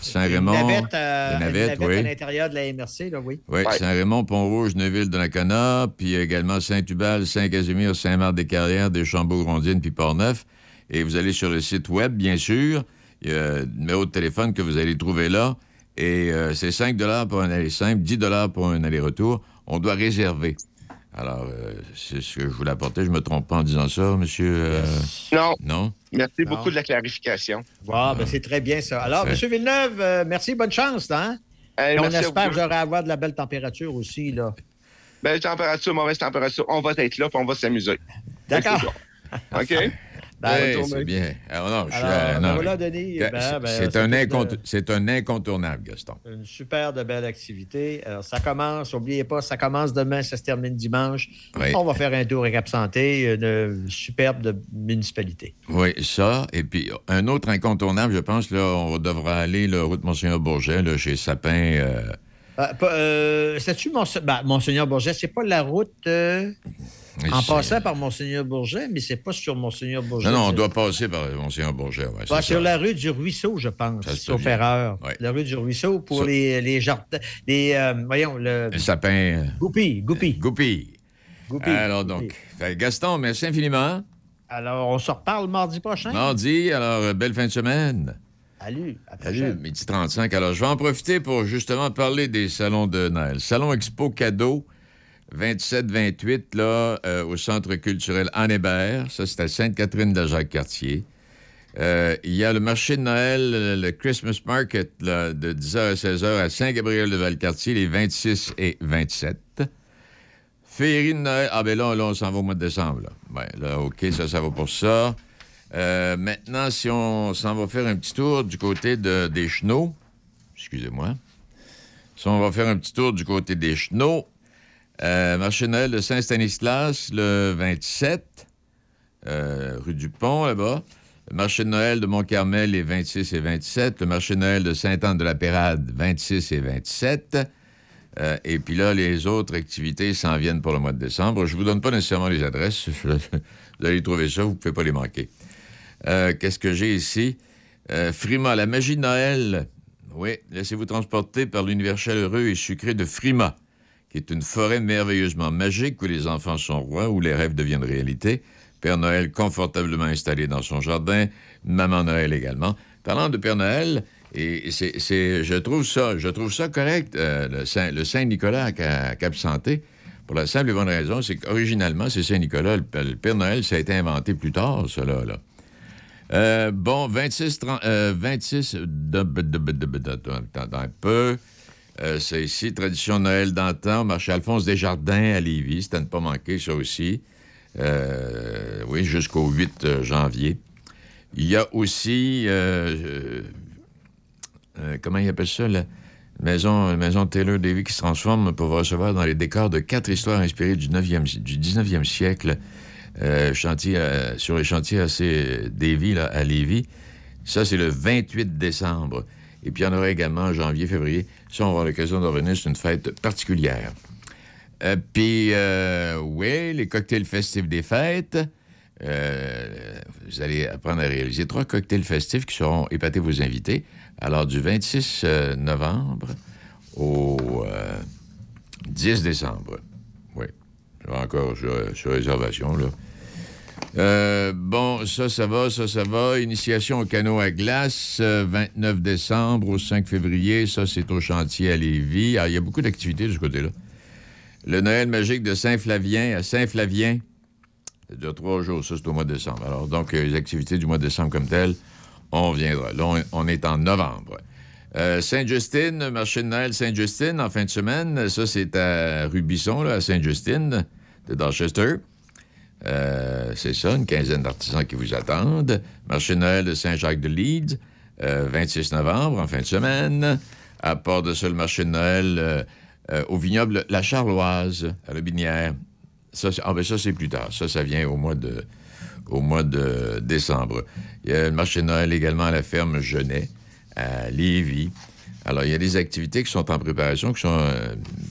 Saint-Raymond. Navette, euh, à l'intérieur de la MRC, là, oui. Oui, Ouais. Saint-Raymond, Pont-Rouge, Neuville, Donnacona, puis également Saint-Hubal, Saint-Casimir, Saint-Marc-des-Carrières, Deschambault-Grondines, puis Port-Neuf. Et vous allez sur le site web, bien sûr. Il y a un numéro de téléphone que vous allez trouver là. Et euh, c'est 5 pour un aller simple, 10 pour un aller-retour. On doit réserver. Alors, euh, c'est ce que je voulais apporter. Je me trompe pas en disant ça, monsieur? euh, Non, Non? merci Non? beaucoup de la clarification. Wow, ben c'est très bien ça. Alors, Parfait. M. Villeneuve, euh, merci, bonne chance, hein? Et on espère que j'aurai à avoir de la belle température aussi, là. Belle température, mauvaise température. On va être là, puis on va s'amuser. D'accord. OK? Ben, c'est bien. Alors, non, je suis, Alors, euh, non, voilà, Denis. ben, c'est- ben, c'est un, incontournable, Gaston. Une super de belle activité. Alors, ça commence, n'oubliez pas, ça commence demain, ça se termine dimanche. Oui. On va faire un tour à Cap-Santé, une superbe de municipalité. Oui, ça. Et puis, un autre incontournable, je pense, là, on devra aller, là, route Monseigneur Bourget, là, chez Sapin. euh, Euh, pas- euh, C'est-tu Monse- Monseigneur Bourget? C'est pas la route euh, en passant par Monseigneur Bourget, mais c'est pas sur Monseigneur Bourget. Non, non, on doit passer par Monseigneur Bourget. Ouais, sur la rue du Ruisseau, je pense, sauf erreur. Ouais. La rue du Ruisseau pour Ça- les, les jardins. Les, euh, voyons, le. Le sapin. Goupy, Goupy. Goupy. Goupy. Alors, donc, Gaston, merci infiniment. Alors, on se reparle mardi prochain. Mardi, alors, euh, belle fin de semaine. Salut. À Salut, midi 35. Alors, je vais en profiter pour justement parler des salons de Noël. Salon Expo Cadeau, 27-28, là, euh, au Centre culturel Anne Hébert. Ça, c'est à Sainte-Catherine de Jacques-Cartier. Euh, il y a le marché de Noël, le Christmas Market, là, de 10h à 16h à Saint-Gabriel-de-Valcartier, les 26 et 27. Féerie de Noël. Ah, ben là, là on s'en va au mois de décembre. Là, Ouais, là OK, ça, ça va pour ça. Euh, maintenant, si on s'en va faire un petit tour du côté de, des Chenaux, excusez-moi. Si on va faire un petit tour du côté des Chenaux, euh, marché de Noël de Saint-Stanislas le 27, euh, rue du Pont, là-bas. Marché de Noël de Mont-Carmel les 26 et 27. Le marché de Noël de Sainte-Anne-de-la-Pérade, 26 et 27. Euh, et puis là, les autres activités s'en viennent pour le mois de décembre. Je ne vous donne pas nécessairement les adresses. vous allez trouver ça, vous ne pouvez pas les manquer. Qu'est-ce que j'ai ici? Frima, la magie de Noël. Oui, laissez-vous transporter par l'univers chaleureux et sucré de Frima, qui est une forêt merveilleusement magique où les enfants sont rois, où les rêves deviennent réalité. Père Noël confortablement installé dans son jardin, Maman Noël également. Parlant de Père Noël, et c'est, je trouve ça, je trouve ça correct, euh, le, Saint, le Saint-Nicolas à, Ca- à Cap-Santé, pour la simple et bonne raison, c'est qu'originalement, c'est Saint-Nicolas. Le, le Père Noël, ça a été inventé plus tard, cela, là. Euh, bon, 26, 30, euh, 26, de- de- de- de- de- de- de- attends un peu. Euh, c'est ici, tradition Noël d'antan, marché Alphonse Desjardins à Lévis. C'est à ne pas manquer, ça aussi. Euh, oui, jusqu'au 8 euh, janvier. Il y a aussi, comment il appelle ça, la maison, maison Taylor Davy qui se transforme pour vous recevoir dans les décors de quatre histoires inspirées du, 9e, du 19e siècle. chantier sur les chantiers assez Davy, là, à Lévis. Ça, c'est le 28 décembre. Et puis, il y en aura également en janvier, février. Ça, on avoir l'occasion de revenir. C'est une fête particulière. Euh, puis, euh, oui, les cocktails festifs des fêtes. Euh, vous allez apprendre à réaliser trois cocktails festifs qui seront épatés vos invités. Alors, du 26 euh, novembre au euh, 10 décembre. Oui. Encore sur, sur réservation, là. Euh, bon, ça, ça va, ça, ça va. Initiation au canot à glace, euh, 29 décembre au 5 février. Ça, c'est au chantier à Lévis. Ah, il y a beaucoup d'activités de ce côté-là. Le Noël magique de Saint-Flavien à Saint-Flavien. Ça dure trois jours. Ça, c'est au mois de décembre. Alors, donc, euh, les activités du mois de décembre comme telles, on viendra. Là, on, on est en novembre. Euh, Sainte-Justine, marché de Noël Sainte-Justine en fin de semaine. Ça, c'est à Rubisson, là, à Sainte-Justine, de Dorchester. Euh, c'est ça, une quinzaine d'artisans qui vous attendent. Marché Noël de Saint-Jacques-de-Leeds, euh, 26 novembre, en fin de semaine. À part de ça, le marché de Noël euh, euh, au vignoble La Charloise, à la Binière. Ça, ah, ben ça, c'est plus tard. Ça, ça vient au mois de, au mois de décembre. Il y a le marché de Noël également à la ferme Genet, à Lévis. Alors, il y a des activités qui sont en préparation, qui sont.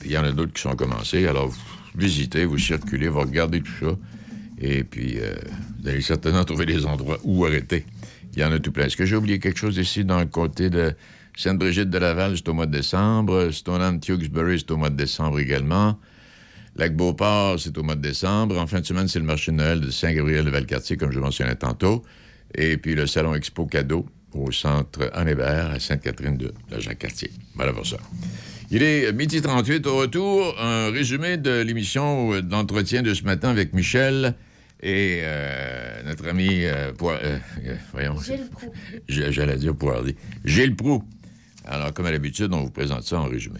il y en a d'autres qui sont commencées. Alors, vous visitez, vous circulez, vous regardez tout ça. Et puis, euh, vous allez certainement trouver des endroits où arrêter. Il y en a tout plein. Est-ce que j'ai oublié quelque chose ici dans le côté de Sainte-Brigitte de Laval, c'est au mois de décembre. Stoneham Tewksbury, c'est au mois de décembre également. Lac-Beauport, c'est au mois de décembre. En fin de semaine, c'est le marché de Noël de Saint-Gabriel-de-Valcartier, comme je mentionnais tantôt. Et puis le Salon Expo Cadeau au centre Anne-Hébert à Sainte-Catherine de la Jacques-Cartier. Voilà pour ça. Il est midi 38 au retour. Un résumé de l'émission d'entretien de ce matin avec Michel et euh, notre ami euh, euh, euh, voyons, Gilles Proulx. J- J'allais dire Poirier. Gilles Proux. Alors, comme à l'habitude, on vous présente ça en résumé.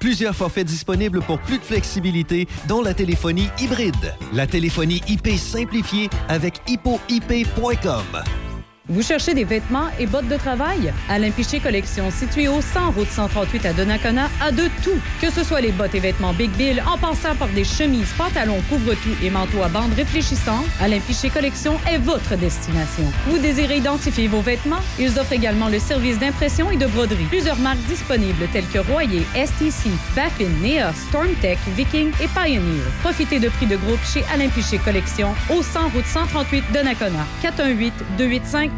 Plusieurs forfaits disponibles pour plus de flexibilité, dont la téléphonie hybride. La téléphonie IP simplifiée avec hippoip.com. Vous cherchez des vêtements et bottes de travail? Alain Piché Collection, situé au 100 route 138 à Donnacona, a de tout. Que ce soit les bottes et vêtements Big Bill, en passant par des chemises, pantalons, couvre-tout et manteaux à bandes réfléchissants, Alain Piché Collection est votre destination. Vous désirez identifier vos vêtements? Ils offrent également le service d'impression et de broderie. Plusieurs marques disponibles telles que Royer, STC, Baffin, Neos, Stormtech, Viking et Pioneer. Profitez de prix de groupe chez Alain Piché Collection au 100 route 138 Donnacona. 418 285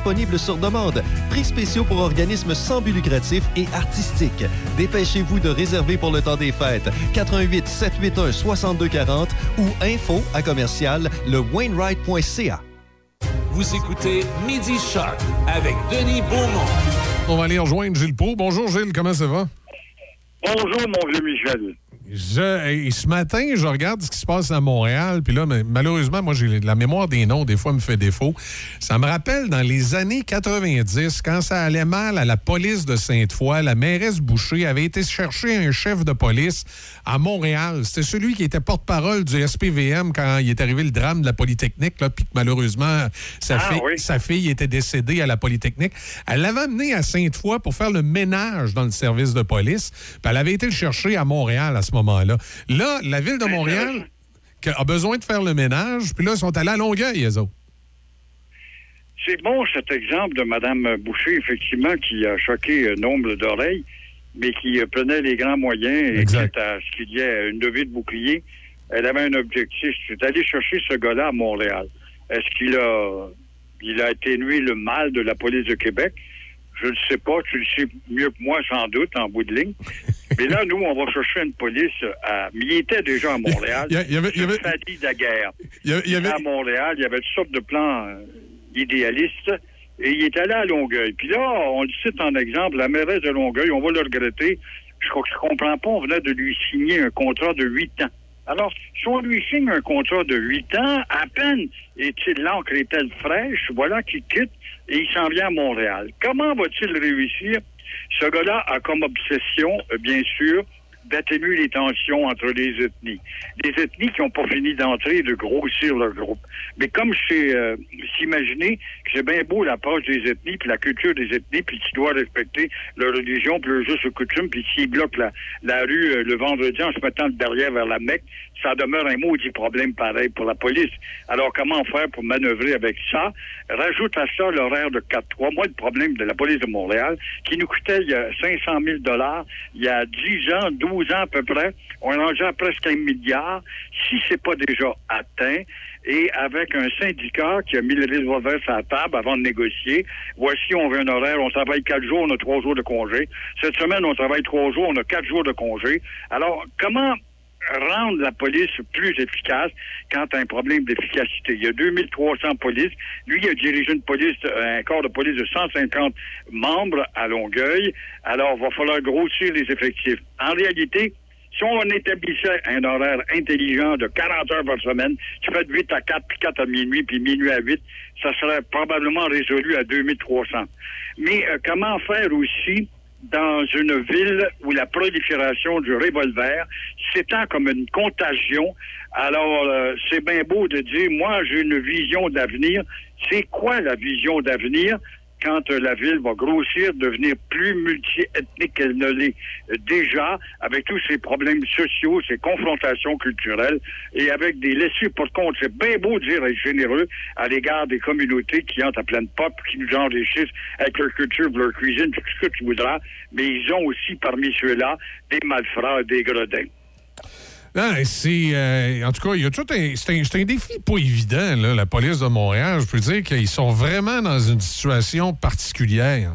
disponible sur demande, prix spéciaux pour organismes sans but lucratif et artistiques. Dépêchez-vous de réserver pour le temps des fêtes. 88 781 6240 ou info à commercial lewainwright.ca. Vous écoutez Midi Shark avec Denis Beaumont. On va aller rejoindre Gilles Proulx. Bonjour Gilles, comment ça va? Bonjour, mon vieux Michel. Je, et ce matin, je regarde ce qui se passe à Montréal, puis là, malheureusement, moi, j'ai la mémoire des noms, des fois, me fait défaut. Ça me rappelle dans les années 90, quand ça allait mal à la police de Sainte-Foy, la mairesse Boucher avait été chercher un chef de police à Montréal. C'était celui qui était porte-parole du SPVM quand il est arrivé le drame de la Polytechnique, puis que malheureusement, sa, Ah, fille, oui. sa fille était décédée à la Polytechnique. Elle l'avait amené à Sainte-Foy pour faire le ménage dans le service de police, puis elle avait été le chercher à Montréal à ce moment-là. Là, la ville de Montréal a besoin de faire le ménage, puis là, ils sont allés à Longueuil, eux autres. C'est bon cet exemple de Mme Boucher, effectivement, qui a choqué euh, nombre d'oreilles, mais qui euh, prenait les grands moyens et Exact. à ce qu'il y ait une levée de bouclier elle avait un objectif, c'est d'aller chercher ce gars-là à Montréal. Est-ce qu'il a, il a atténué le mal de la police de Québec? Je ne sais pas, tu le sais mieux que moi, sans doute, en bout de ligne. Mais là, nous, on va chercher une police à. Mais il était déjà à Montréal. Il y a- il y avait- il y avait- Daguerre. Il y a- il y avait- à Montréal, il y avait toutes sortes de plans euh, idéalistes. Et il est allé à Longueuil. Puis là, on le cite en exemple, la mairesse de Longueuil, on va le regretter. Je crois que je comprends pas, on venait de lui signer un contrat de huit ans. Alors, si on lui signe un contrat de huit ans, à peine est-il l'encre est-elle fraîche, voilà qu'il quitte et il s'en vient à Montréal. Comment va-t-il réussir? Ce gars-là a comme obsession, euh, bien sûr, d'atténuer les tensions entre les ethnies. Les ethnies qui n'ont pas fini d'entrer et de grossir leur groupe. Mais comme c'est euh, s'imaginer que c'est bien beau l'approche des ethnies, puis la culture des ethnies, puis tu dois respecter leur religion, puis leurs us et coutumes, puis s'ils bloquent la, la rue euh, le vendredi en se mettant derrière vers la Mecque, ça demeure un maudit problème pareil pour la police. Alors, comment faire pour manœuvrer avec ça? Rajoute à ça l'horaire de 4-3. Moi, le problème de la police de Montréal, qui nous coûtait il y a 500 000 il y a 10 ans, 12 ans à peu près, on rendu à presque un milliard. Si c'est pas déjà atteint, et avec un syndicat qui a mis le revolver sur la table avant de négocier, voici, on veut un horaire, on travaille quatre jours, on a trois jours de congé. Cette semaine, on travaille trois jours, on a quatre jours de congé. Alors, comment rendre la police plus efficace quand tu as un problème d'efficacité. Il y a 2300 polices. Lui, il a dirigé une police, un corps de police de 150 membres à Longueuil. Alors, il va falloir grossir les effectifs. En réalité, si on établissait un horaire intelligent de 40 heures par semaine, tu fais de 8 à 4, puis 4 à minuit, puis minuit à 8, ça serait probablement résolu à 2300. Mais euh, comment faire aussi dans une ville où la prolifération du revolver s'étend comme une contagion. Alors, euh, c'est bien beau de dire, moi, j'ai une vision d'avenir. C'est quoi la vision d'avenir? Quand euh, la ville va grossir, devenir plus multiethnique qu'elle ne l'est euh, déjà, avec tous ces problèmes sociaux, ces confrontations culturelles, et avec des laissés pour compte. C'est bien beau de dire être généreux à l'égard des communautés qui entrent à pleine pop, qui nous enrichissent avec leur culture, leur cuisine, tout ce que tu voudras, mais ils ont aussi parmi ceux-là des malfrats, des gredins. Non, c'est. euh, en tout cas, il y a tout un. C'est un, un défi pas évident, là, la police de Montréal. Je peux dire qu'ils sont vraiment dans une situation particulière.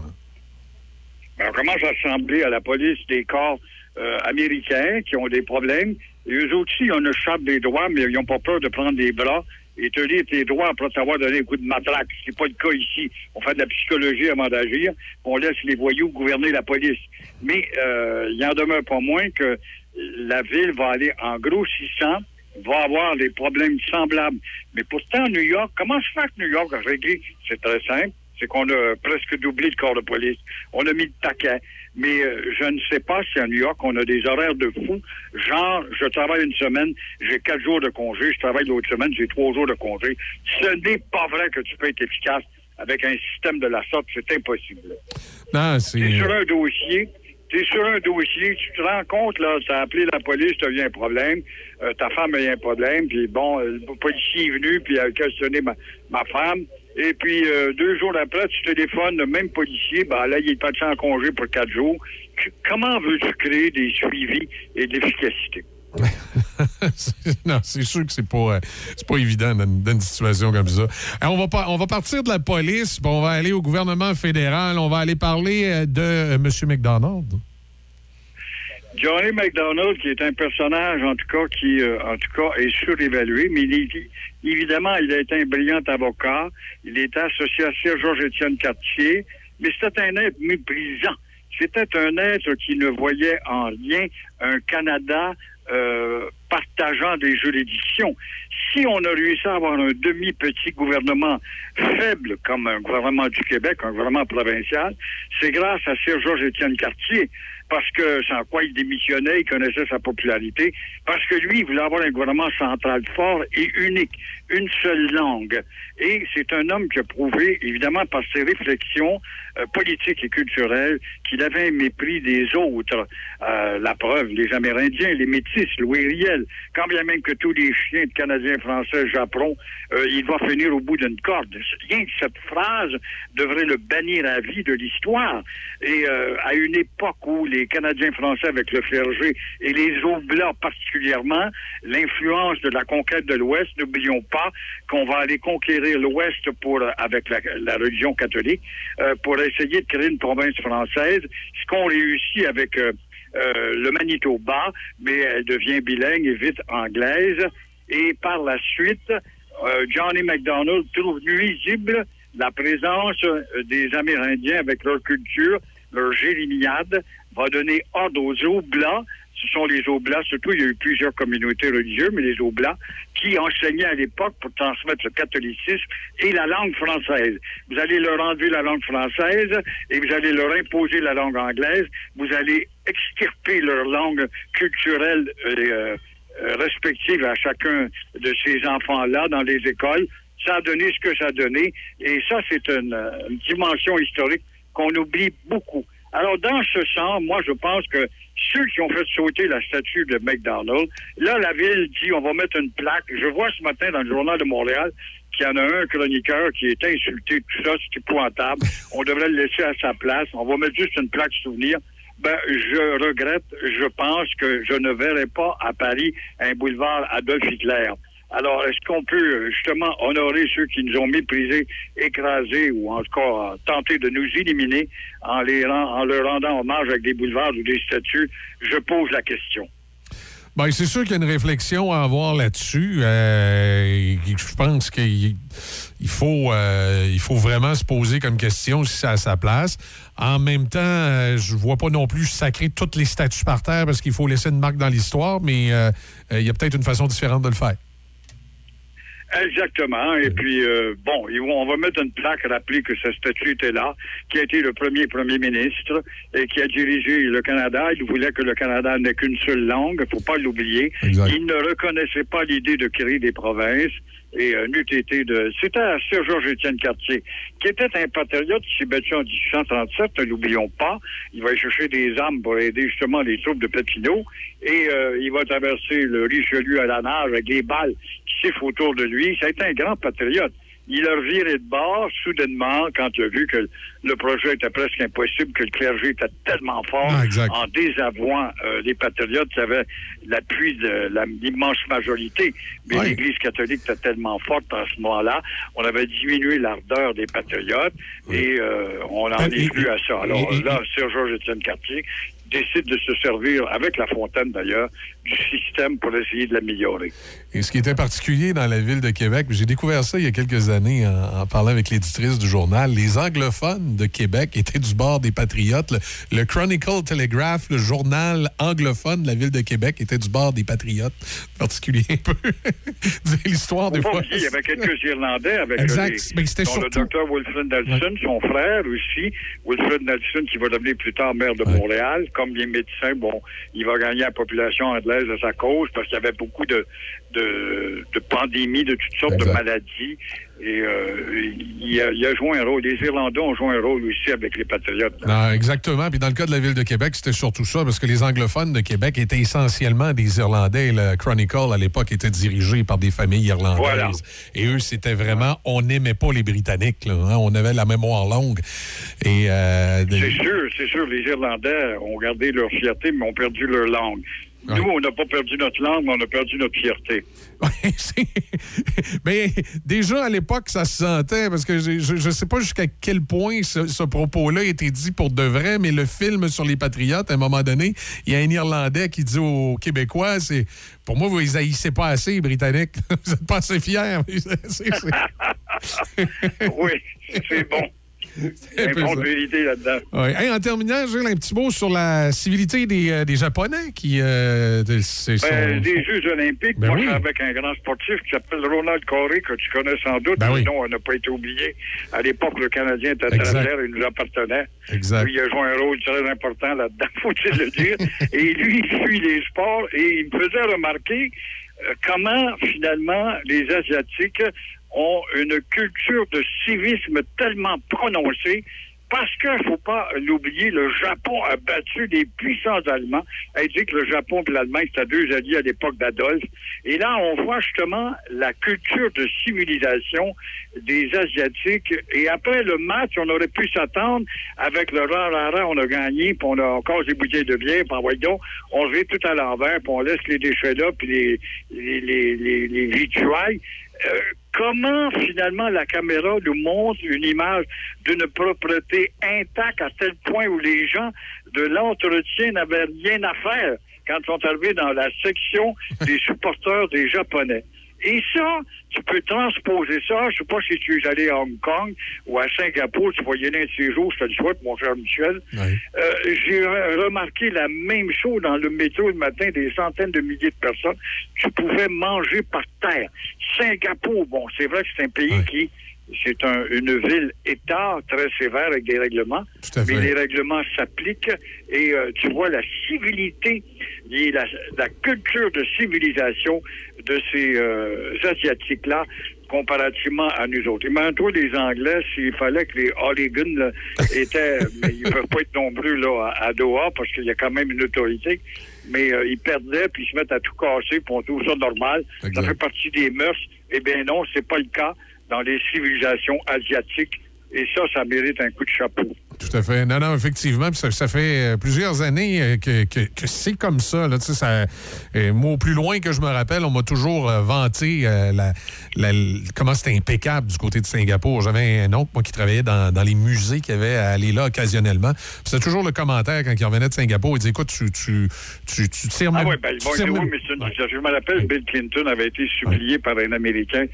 Ben, on commence à à la police des corps euh, américains qui ont des problèmes? Et eux aussi, une chape des droits, mais ils n'ont pas peur de prendre des bras et te dire tes droits après t'avoir donné un coup de matraque. C'est pas le cas ici. On fait de la psychologie avant d'agir, on laisse les voyous gouverner la police. Mais euh, il en demeure pas moins que la ville va aller en grossissant, va avoir des problèmes semblables. Mais pourtant, New York, comment se fait que New York a réglé? C'est très simple. C'est qu'on a presque doublé le corps de police. On a mis le taquet. Mais euh, je ne sais pas si à New York, on a des horaires de fou. Genre, je travaille une semaine, j'ai quatre jours de congé. Je travaille l'autre semaine, j'ai trois jours de congé. Ce n'est pas vrai que tu peux être efficace avec un système de la sorte. C'est impossible. Non, c'est. Sur un dossier, t'es sur un dossier, tu te rends compte, là, t'as appelé la police, t'as eu un problème, euh, ta femme a eu un problème, puis bon, euh, le policier est venu, puis a questionné ma, ma femme, et puis euh, deux jours après, tu téléphones le même policier, ben là, il est parti en congé pour quatre jours. Comment veux-tu créer des suivis et de l'efficacité? non, c'est sûr que c'est pas, euh, c'est pas évident dans, une situation comme ça. On, va on va partir de la police, puis on va aller au gouvernement fédéral, on va aller parler euh, de euh, M. McDonald. Johnny McDonald, qui est un personnage, en tout cas, qui, euh, en tout cas, est surévalué, mais évidemment, il a été un brillant avocat. Il était associé à Sir Georges-Étienne Cartier, mais c'était un être méprisant. C'était un être qui ne voyait en rien un Canada euh, partageant des juridictions. Si on a réussi à avoir un demi-petit gouvernement faible comme un gouvernement du Québec, un gouvernement provincial, c'est grâce à Sir Georges-Étienne Cartier parce que sans quoi il démissionnait, il connaissait sa popularité, parce que lui, il voulait avoir un gouvernement central fort et unique, une seule langue. Et c'est un homme qui a prouvé, évidemment, par ses réflexions euh, politiques et culturelles, qu'il avait un mépris des autres. Euh, la preuve, les Amérindiens, les Métis, Louis Riel, quand bien même que tous les chiens de Canadiens français japon, euh, il va finir au bout d'une corde. Rien que cette phrase devrait le bannir à vie de l'histoire. Et euh, à une époque où les Canadiens français avec le clergé et les Oblats particulièrement, l'influence de la conquête de l'Ouest. N'oublions pas qu'on va aller conquérir l'Ouest pour avec la, religion catholique euh, pour essayer de créer une province française. Ce qu'on réussit avec euh, euh, le Manitoba, mais elle devient bilingue et vite anglaise. Et par la suite, euh, Johnny MacDonald trouve nuisible la présence euh, des Amérindiens avec leur culture, leur jérémiade, va donner ordre aux Oblats. Ce sont les Oblats, surtout, il y a eu plusieurs communautés religieuses, mais les Oblats, qui enseignaient à l'époque pour transmettre le catholicisme et la langue française. Vous allez leur enlever la langue française et vous allez leur imposer la langue anglaise. Vous allez extirper leur langue culturelle euh, euh, respective à chacun de ces enfants-là dans les écoles. Ça a donné ce que ça a donné. Et ça, c'est une, euh, une dimension historique qu'on oublie beaucoup. Alors, dans ce sens, moi, je pense que ceux qui ont fait sauter la statue de McDonald, là, la ville dit, on va mettre une plaque. Je vois ce matin dans le journal de Montréal qu'il y en a un chroniqueur qui est insulté, tout ça, c'est épouvantable. On devrait le laisser à sa place. On va mettre juste une plaque souvenir. Ben, je regrette, je pense que je ne verrai pas à Paris un boulevard Adolf Hitler. Alors, est-ce qu'on peut justement honorer ceux qui nous ont méprisés, écrasés ou en tout cas tenté de nous éliminer en, les en leur rendant hommage avec des boulevards ou des statues? Je pose la question. Ben, c'est sûr qu'il y a une réflexion à avoir là-dessus. Euh, je pense qu'il il faut, euh, faut vraiment se poser comme question si c'est à sa place. En même temps, euh, je vois pas non plus sacrer toutes les statues par terre parce qu'il faut laisser une marque dans l'histoire, mais euh, euh, il y a peut-être une façon différente de le faire. Exactement. Et puis, euh, bon, on va mettre une plaque, rappeler que sa statue était là, qui a été le premier premier ministre et qui a dirigé le Canada. Il voulait que le Canada n'ait qu'une seule langue, il faut pas l'oublier. Il ne reconnaissait pas l'idée de créer des provinces. Et euh, n'eût été de... C'était à Sir Georges-Étienne Cartier, qui était un patriote qui s'est battu en 1837, ne l'oublions pas. Il va chercher des armes pour aider justement les troupes de Papineau. Et euh, il va traverser le Richelieu à la nage avec des balles autour de lui. Ça a été un grand patriote. Il a viré de bord soudainement quand il a vu que le projet était presque impossible, que le clergé était tellement fort Ah, en désavouant euh, les patriotes qui avaient l'appui de la- l'immense majorité. Mais l'Église catholique était tellement forte à ce moment-là, on avait diminué l'ardeur des patriotes et euh, on en Euh, est venu à ça. Alors là, Sir Georges-Étienne Cartier décide de se servir, avec La Fontaine d'ailleurs, du système pour essayer de l'améliorer. Et ce qui était particulier dans la ville de Québec, j'ai découvert ça il y a quelques années en, en parlant avec l'éditrice du journal, les anglophones de Québec étaient du bord des patriotes. Le, le Chronicle Telegraph, le journal anglophone de la ville de Québec, était du bord des patriotes. Particulier un peu. L'histoire des fois. oublier, Il y avait quelques Irlandais avec Exact. les- Mais dont surtout- le docteur Wilfred Nelson, son frère aussi. Wilfred Nelson qui va devenir plus tard maire de Montréal. Comme les médecins, bon, il va gagner la population anglaise à sa cause parce qu'il y avait beaucoup de, de, de pandémies, de toutes sortes de maladies. Et euh, il, a, il a joué un rôle. Les Irlandais ont joué un rôle aussi avec les Patriotes. Non, exactement. Puis dans le cas de la ville de Québec, c'était surtout ça, parce que les anglophones de Québec étaient essentiellement des Irlandais. Le Chronicle, à l'époque, était dirigé par des familles irlandaises. Voilà. Et eux, c'était vraiment, on n'aimait pas les Britanniques. là, hein. On avait la mémoire longue. Et euh, C'est sûr, c'est sûr. Les Irlandais ont gardé leur fierté, mais ont perdu leur langue. Nous, on n'a pas perdu notre langue, mais on a perdu notre fierté. Mais déjà à l'époque, ça se sentait parce que je ne sais pas jusqu'à quel point ce, ce propos-là été dit pour de vrai, mais le film sur les Patriotes, à un moment donné, il y a un Irlandais qui dit aux Québécois, c'est pour moi, vous les haïssez pas assez, les Britanniques. vous n'êtes pas assez fiers. Oui, c'est bon. Il y a un peu un fond de ça. vérité là-dedans. Ouais. Hey, en terminant, Gilles, un petit mot sur la civilité des, euh, des Japonais qui. euh, c'est- Ben, sont- des Jeux olympiques, Ben moi, oui. avec un grand sportif qui s'appelle Ronald Corey, que tu connais sans doute. Ben oui. Sinon, on n'a pas été oublié. À l'époque, le Canadien était très fier, il nous appartenait. Exact. Lui, il a joué un rôle très important là-dedans, faut-il le dire. et lui, il suit les sports et il me faisait remarquer euh, comment, finalement, les Asiatiques ont une culture de civisme tellement prononcée Parce qu'il ne faut pas l'oublier, le Japon a battu des puissants Allemands. Elle dit que le Japon et l'Allemagne, c'était deux alliés à l'époque d'Adolphe. Et là, on voit justement la culture de civilisation des Asiatiques. Et après le match, on aurait pu s'attendre avec le rara, on a gagné, puis on a encore des bouteilles de bière, puis envoyé donc, on vit tout à l'envers, puis on laisse les déchets là, puis les, les, les, les, les comment finalement la caméra nous montre une image d'une propreté intacte à tel point où les gens de l'entretien n'avaient rien à faire quand ils sont arrivés dans la section des supporters des Japonais. Et ça, tu peux transposer ça. Je sais pas si tu es allé à Hong Kong ou à Singapour, tu voyais l'un de ces jours, je te le souhaite, mon cher Michel. Euh, J'ai re- remarqué la même chose dans le métro le matin, des centaines de milliers de personnes. Tu pouvais manger par terre. Singapour, bon, c'est vrai que c'est un pays qui c'est un- une ville-État très sévère avec des règlements, à fait. mais les règlements s'appliquent et euh, tu vois la civilité et la, la culture de civilisation de ces euh, Asiatiques-là comparativement à nous autres. Imagine-toi les Anglais, s'il fallait que les là, étaient, mais ils ne peuvent pas être nombreux là, à, à Doha parce qu'il y a quand même une autorité, mais euh, ils perdaient puis ils se mettent à tout casser puis on trouve ça normal. Ça fait partie des mœurs. Eh bien non, c'est pas le cas dans les civilisations asiatiques. Et ça, ça mérite un coup de chapeau. Tout à fait. Non, non, effectivement. Ça, ça fait euh, plusieurs années euh, que, que- que c'est comme ça. Là. Tu sais, ça euh, moi, au plus loin que je me rappelle, on m'a toujours vanté euh, la, comment c'était impeccable du côté de Singapour. J'avais un oncle, moi, qui travaillait dans, dans les musées qui avait à aller là occasionnellement. C'était toujours le commentaire quand il revenait de Singapour. Il disait, écoute, tu, tu, tu, tu tires Ah oui, ben, bon, oui, mais je me rappelle, Bill Clinton avait été supplié par un Américain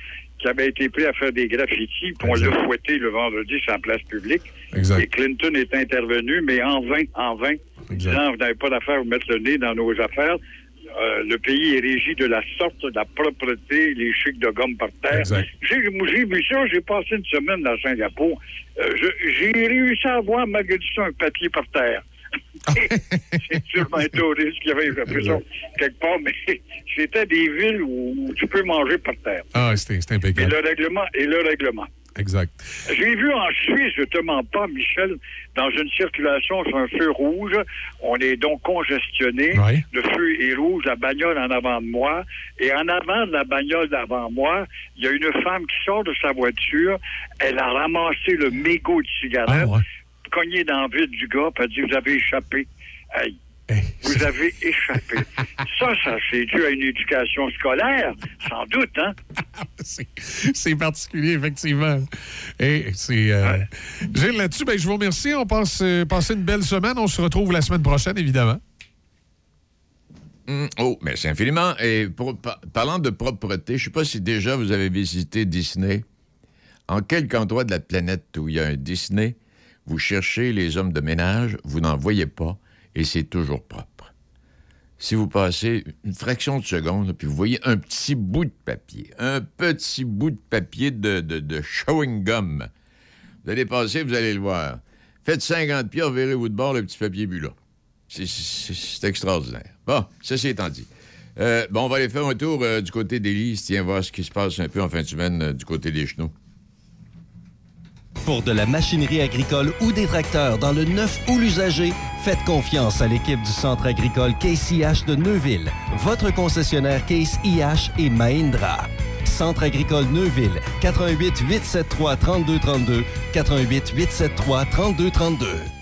qui avait été pris à faire des graffitis, puis on l'a fouetté le vendredi sur la place publique. Exact. Et Clinton est intervenu, mais en vain, en vain, disant, vous n'avez pas d'affaire à vous mettre le nez dans nos affaires. Euh, le pays est régi de la sorte, de la propreté, les chics de gomme par terre. J'ai vu ça, j'ai passé une semaine à Singapour. Euh, j'ai réussi à voir, malgré tout ça, un papier par terre. C'est sûrement un touriste qui avait fait ça quelque part, mais c'était des villes où tu peux manger par terre. Ah, c'était impeccable. le règlement est le règlement. Exact. J'ai vu en Suisse, je te mens pas, Michel, dans une circulation sur un feu rouge, on est donc congestionné. Le feu est rouge, la bagnole en avant de moi. Et en avant de la bagnole d'avant moi, il y a une femme qui sort de sa voiture. Elle a ramassé le mégot de cigarette, cogné dans le vide du gars, puis elle dit, vous avez échappé. Hey, vous avez échappé. ça, ça, c'est dû à une éducation scolaire, sans doute, hein? C'est particulier, effectivement. Et c'est. euh, Gilles, là-dessus, ben, je vous remercie. On passe euh, passer une belle semaine. On se retrouve la semaine prochaine, évidemment. Hum, oh, merci infiniment. Et pour- par- parlant de propreté, je ne sais pas si déjà vous avez visité Disney. En quelque endroit de la planète où il y a un Disney, vous cherchez les hommes de ménage, vous n'en voyez pas, et c'est toujours propre. Si vous passez une fraction de seconde, puis vous voyez un petit bout de papier, un petit bout de papier de, de, chewing gum, vous allez passer, vous allez le voir. Faites 50 pieds, verrez-vous de bord le petit papier bu. C'est- extraordinaire. Bon, ceci étant dit. Euh, bon, on va aller faire un tour euh, du côté d'Élise, tiens, voir ce qui se passe un peu en fin de semaine euh, du côté des chenaux. Pour de la machinerie agricole ou des tracteurs dans le neuf ou l'usager, faites confiance à l'équipe du Centre agricole Case IH de Neuville, votre concessionnaire Case IH et Mahindra. Centre agricole Neuville, 88 873 3232, 88 873 3232.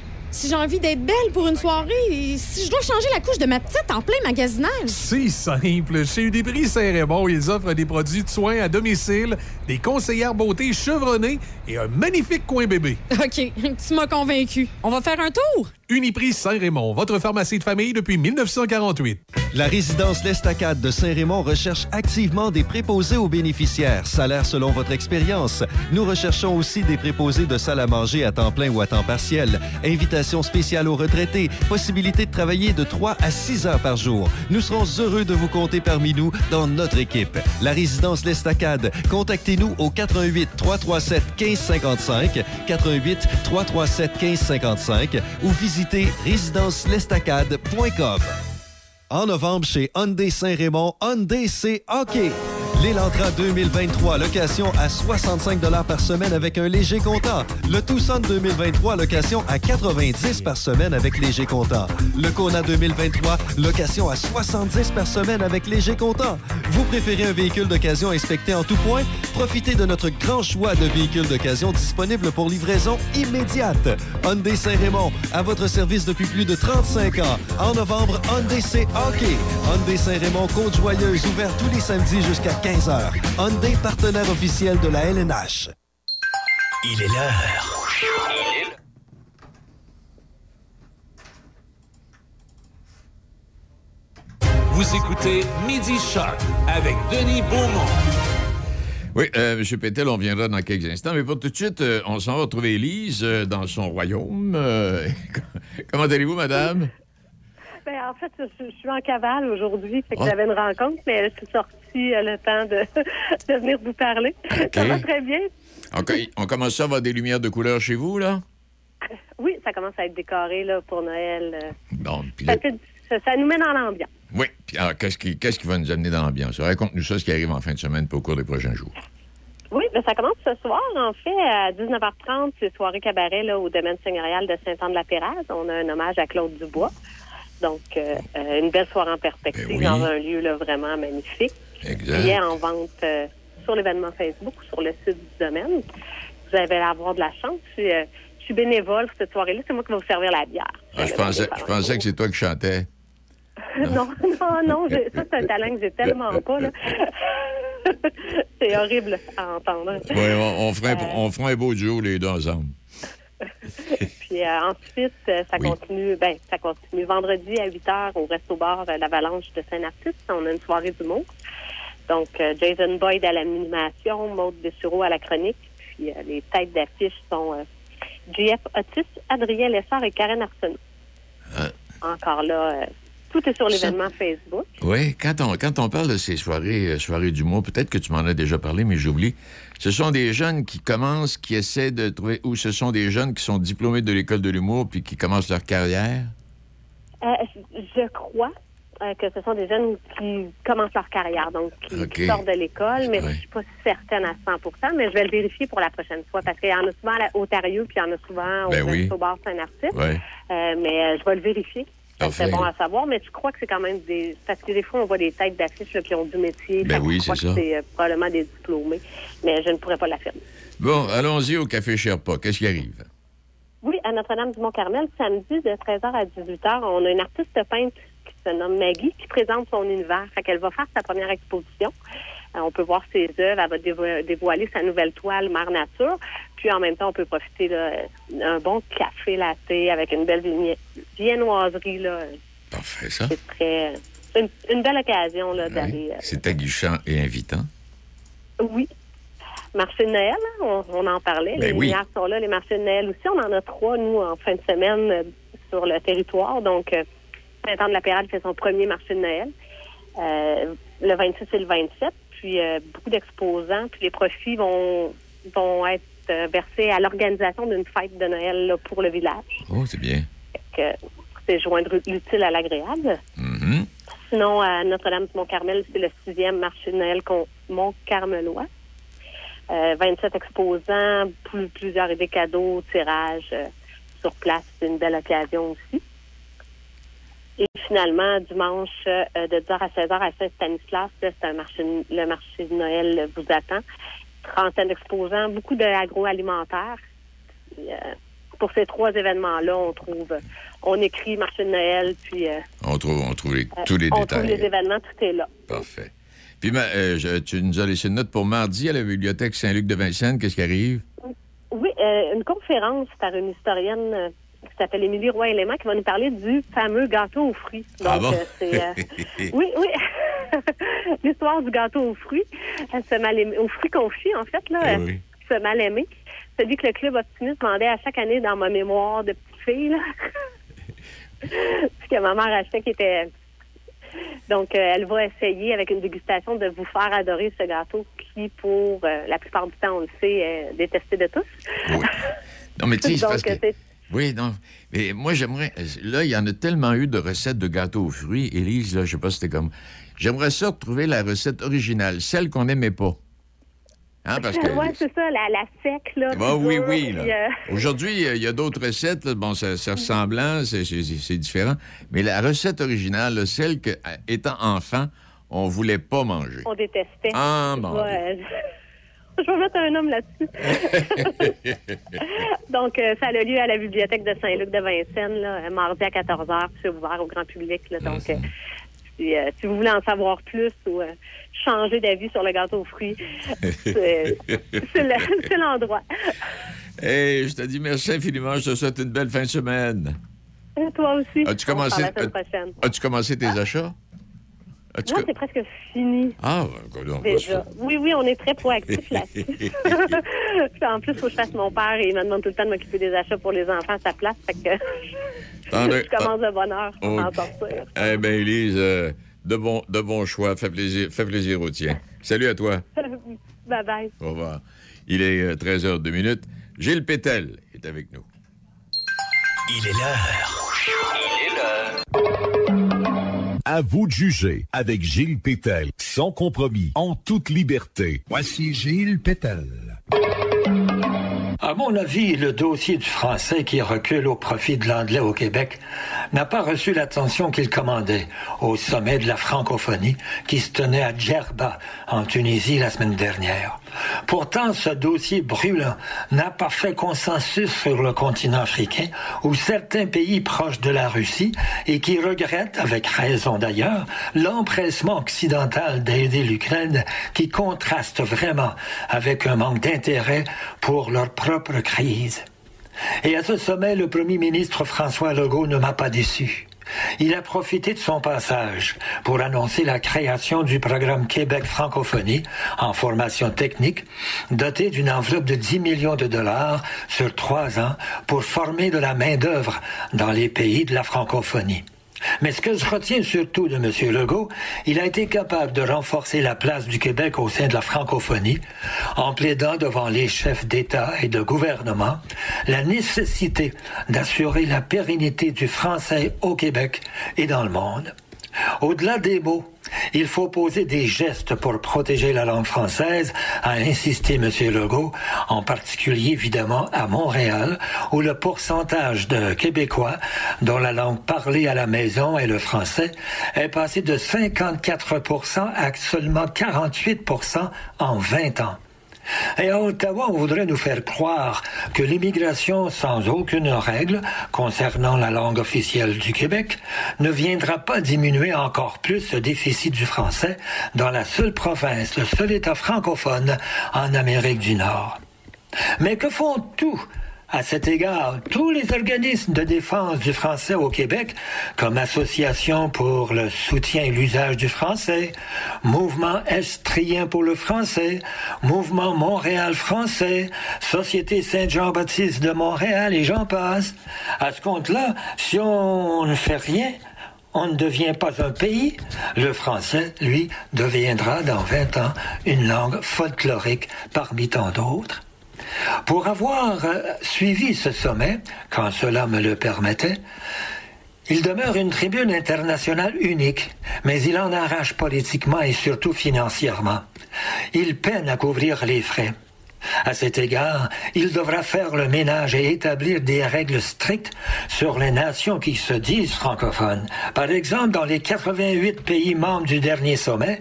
si j'ai envie d'être belle pour une soirée, si je dois changer la couche de ma petite en plein magasinage. C'est simple. Chez Uniprix Saint-Raymond, ils offrent des produits de soins à domicile, des conseillères beauté chevronnées et un magnifique coin bébé. OK, tu m'as convaincu. On va faire un tour? Uniprix Saint-Raymond, votre pharmacie de famille depuis 1948. La résidence L'Estacade de Saint-Raymond recherche activement des préposés aux bénéficiaires, salaire selon votre expérience. Nous recherchons aussi des préposés de salle à manger à temps plein ou à temps partiel. Invitation spéciale aux retraités, possibilité de travailler de 3 à 6 heures par jour. Nous serons heureux de vous compter parmi nous dans notre équipe. La résidence L'Estacade, contactez-nous au 88 337 1555, 88 337 1555 ou visitez résidencelestacade.com. En novembre, chez Hyundai Saint-Raymond, Hyundai, c'est hockey. L'Elantra 2023, location à 65 par semaine avec un léger comptant. Le Tucson 2023, location à 90 par semaine avec léger comptant. Le Kona 2023, location à 70 par semaine avec léger comptant. Vous préférez un véhicule d'occasion inspecté en tout point? Profitez de notre grand choix de véhicules d'occasion disponibles pour livraison immédiate. Hyundai Saint-Raymond, à votre service depuis plus de 35 ans. En novembre, Hyundai, c'est hockey. Hyundai Saint-Raymond, Côte-Joyeuse, ouvert tous les samedis jusqu'à 15 h. Hyundai, partenaire officiel de la LNH. Il est l'heure. Vous écoutez Midi Shark avec Denis Beaumont. Oui, euh, M. Pétel, on viendra dans quelques instants, mais pour tout de suite, euh, on s'en va retrouver Élise euh, dans son royaume. Euh, comment allez-vous, madame? Ben, en fait, je, je suis en cavale aujourd'hui, fait que Ah. j'avais une rencontre, mais je suis sortie euh, le temps de, de venir vous parler. Ça va très bien. On, co- on commence à avoir des lumières de couleur chez vous, là? Oui, ça commence à être décoré là, pour Noël. euh. Bon, Ça, fait- ça- ça nous met dans l'ambiance. Oui, puis alors, qu'est-ce qui, qu'est-ce qui va nous amener dans l'ambiance? Raconte-nous ça, ce qui arrive en fin de semaine pour au cours des prochains jours. Oui, ben, ça commence ce soir, en fait, à 19h30, c'est soirée cabaret là, au domaine seigneurial de Saint-Anne-de-la-Pérade. On a un hommage à Claude Dubois. Donc, euh, euh, une belle soirée en perspective Ben oui. dans un lieu là, vraiment magnifique. Exact. Billets en vente euh, sur l'événement Facebook ou sur le site du domaine. Vous allez avoir de la chance. Je suis, euh, je suis bénévole cette soirée-là. C'est moi qui vais vous servir la bière. Ah, je, pensais, je pensais que c'est toi qui chantais. non, non, non. Ça, c'est un talent que j'ai tellement pas. là. c'est horrible à entendre. Oui, on, on, ferait, Euh, on ferait un beau duo, les deux ensemble. Puis euh, ensuite, ça Oui. continue, ben, ça continue vendredi à 8 h au Resto Bar l'Avalanche de Saint-Narcisse. On a une soirée d'humour. Donc, euh, Jason Boyd à l'animation, Maude Dessureau à la chronique. Puis euh, les têtes d'affiche sont euh, JF Otis, Adrien Lessard et Karen Arsenault. Encore là, tout est sur l'événement Facebook. Oui, quand on, quand on parle de ces soirées, euh, soirées d'humour, peut-être que tu m'en as déjà parlé, mais j'oublie. Ce sont des jeunes qui commencent, qui essaient de trouver, ou ce sont des jeunes qui sont diplômés de l'école de l'humour puis qui commencent leur carrière? Euh, je crois euh, que ce sont des jeunes qui commencent leur carrière, donc qui, sortent de l'école, mais je suis pas certaine à 100 mais je vais le vérifier pour la prochaine fois parce qu'il y en a souvent à la- au Ontario, puis il y en a souvent Ben au oui. Resto Bar Saint-Narcisse. Ouais. Euh, mais euh, je vais le vérifier. C'est bon à savoir, mais je crois que c'est quand même des... Parce que des fois, on voit des têtes d'affiches qui ont du métier. Ben oui, c'est ça. C'est euh, probablement des diplômés, mais je ne pourrais pas l'affirmer. Bon, allons-y au Café Sherpa. Qu'est-ce qui arrive? Oui, à Notre-Dame-du-Mont-Carmel, samedi de 13h à 18h, on a une artiste peintre qui se nomme Maggie qui présente son univers. Fait qu'elle va faire sa première exposition. Euh, on peut voir ses œuvres, elle va dévo- dévoiler sa nouvelle toile Mère Nature. Puis en même temps, on peut profiter d'un bon café latte avec une belle viennoiserie. Là. Parfait, ça. C'est très une, une belle occasion là, d'aller. euh, C'est aguichant et invitant. oui. Marché de Noël, hein, on, on en parlait. Ben les oui. lumières sont là, les marchés de Noël aussi. On en a trois, nous, en fin de semaine euh, sur le territoire. Donc, Saint-Anne-de-la-Pérade fait son premier marché de Noël. Euh, le 26 et le 27. Puis, euh, beaucoup d'exposants. Puis, les profits vont, vont être euh, versés à l'organisation d'une fête de Noël là, pour le village. Oh, c'est bien. C'est joindre l'utile à l'agréable. Mhm. Sinon, à Notre-Dame-du-Mont-Carmel, c'est le sixième marché de Noël Mont-Carmelois. Euh, 27 exposants, plus- plusieurs idées cadeaux, tirages sur place. C'est une belle occasion aussi. Et finalement, dimanche, euh, de 10h à 16h à Saint-Stanislas, c'est un marché, le marché de Noël vous attend. Trentaine d'exposants, beaucoup d'agroalimentaire. Puis, euh, pour ces trois événements-là, on trouve, on écrit marché de Noël, puis euh, On trouve, on trouve les- euh, tous les on détails. trouve les événements, tout est là. Parfait. Puis, ma- euh, je- tu nous as laissé une note pour mardi à la bibliothèque Saint-Luc de Vincennes. Qu'est-ce qui arrive? Oui, une conférence par une historienne qui s'appelle Émilie Roy-Élément, qui va nous parler du fameux gâteau aux fruits. Donc, Ah bon? euh, c'est, euh, oui, oui. L'histoire du gâteau aux fruits, euh, ce mal aimé, aux fruits confits, en fait, là, Eh oui. ce mal aimé. Celui que le club optimiste demandait à chaque année dans ma mémoire de petite fille, là. Ce que ma mère achetait qui était. Donc, euh, elle va essayer avec une dégustation de vous faire adorer ce gâteau qui, pour euh, la plupart du temps, on le sait, est détesté de tous. Non, mais tu sais, parce que... Oui, non. Mais moi, j'aimerais. Là, il y en a tellement eu de recettes de gâteaux aux fruits. Élise, là, je sais pas si c'était comme. J'aimerais ça retrouver la recette originale, celle qu'on n'aimait pas. Hein, parce que. C'est ça, la, la sec, là. Ah puis oui, oui. euh, Aujourd'hui, il y a d'autres recettes. là. Bon, c'est c'est ressemblant, c'est- différent. Mais la recette originale, là, celle que, étant enfant, on voulait pas manger. on détestait. Ah, mon Ouais. Je vais mettre un homme là-dessus. Donc, euh, ça a lieu à la bibliothèque de Saint-Luc de Vincennes, là, euh, mardi à 14h, c'est ouvert au grand public. Là, donc, euh, si, euh, si vous voulez en savoir plus ou changer d'avis sur le gâteau aux fruits, c'est c'est le- c'est l'endroit. Hey, je te dis merci infiniment. Je te souhaite une belle fin de semaine. Et Toi aussi. As-tu commencé- parle La semaine prochaine. As-tu commencé tes achats? Co- c'est presque fini. Ah, ben, se Déjà. Oui, oui, on est très proactifs là-dessus. En plus, il faut que je fasse mon père et il me demande tout le temps de m'occuper des achats pour les enfants à sa place. Fait que je commence de bonne heure pour m'en sortir. Eh bien, Élise, euh, de, bons de bons choix. Fait plaisir, fait plaisir au tien. Salut à toi. bye bye. Au revoir. Il est euh, 13h02 minutes. Gilles Pétel est avec nous. Il est l'heure. Il est l'heure. À vous de juger avec Gilles Pétel, sans compromis, en toute liberté. Voici Gilles Pétel. À mon avis, le dossier du français qui recule au profit de l'anglais au Québec n'a pas reçu l'attention qu'il commandait au sommet de la francophonie qui se tenait à Djerba, en Tunisie, la semaine dernière. Pourtant, ce dossier brûlant n'a pas fait consensus sur le continent africain, où certains pays proches de la Russie et qui regrettent, avec raison d'ailleurs, l'empressement occidental d'aider l'Ukraine qui contraste vraiment avec un manque d'intérêt pour leur propre crise. Et à ce sommet, le premier ministre François Legault ne m'a pas déçu. Il a profité de son passage pour annoncer la création du programme Québec Francophonie en formation technique, doté d'une enveloppe de 10 millions de dollars sur trois ans pour former de la main-d'œuvre dans les pays de la francophonie. Mais ce que je retiens surtout de M. Legault, il a été capable de renforcer la place du Québec au sein de la francophonie en plaidant devant les chefs d'État et de gouvernement la nécessité d'assurer la pérennité du français au Québec et dans le monde. Au-delà des mots, il faut poser des gestes pour protéger la langue française, a insisté M. Legault, en particulier évidemment à Montréal, où le pourcentage de Québécois dont la langue parlée à la maison est le français est passé de 54% à seulement 48% en 20 ans. Et à Ottawa, on voudrait nous faire croire que l'immigration sans aucune règle concernant la langue officielle du Québec ne viendra pas diminuer encore plus ce déficit du français dans la seule province, le seul État francophone en Amérique du Nord. Mais que font tous à cet égard, tous les organismes de défense du français au Québec, comme Association pour le soutien et l'usage du français, Mouvement Estrien pour le français, Mouvement Montréal français, Société Saint-Jean-Baptiste de Montréal et j'en passe. À ce compte-là, si on ne fait rien, on ne devient pas un pays. Le français, lui, deviendra dans 20 ans une langue folklorique parmi tant d'autres. Pour avoir euh, suivi ce sommet, quand cela me le permettait, il demeure une tribune internationale unique, mais il en arrache politiquement et surtout financièrement. Il peine à couvrir les frais. À cet égard, il devra faire le ménage et établir des règles strictes sur les nations qui se disent francophones. Par exemple, dans les 88 pays membres du dernier sommet,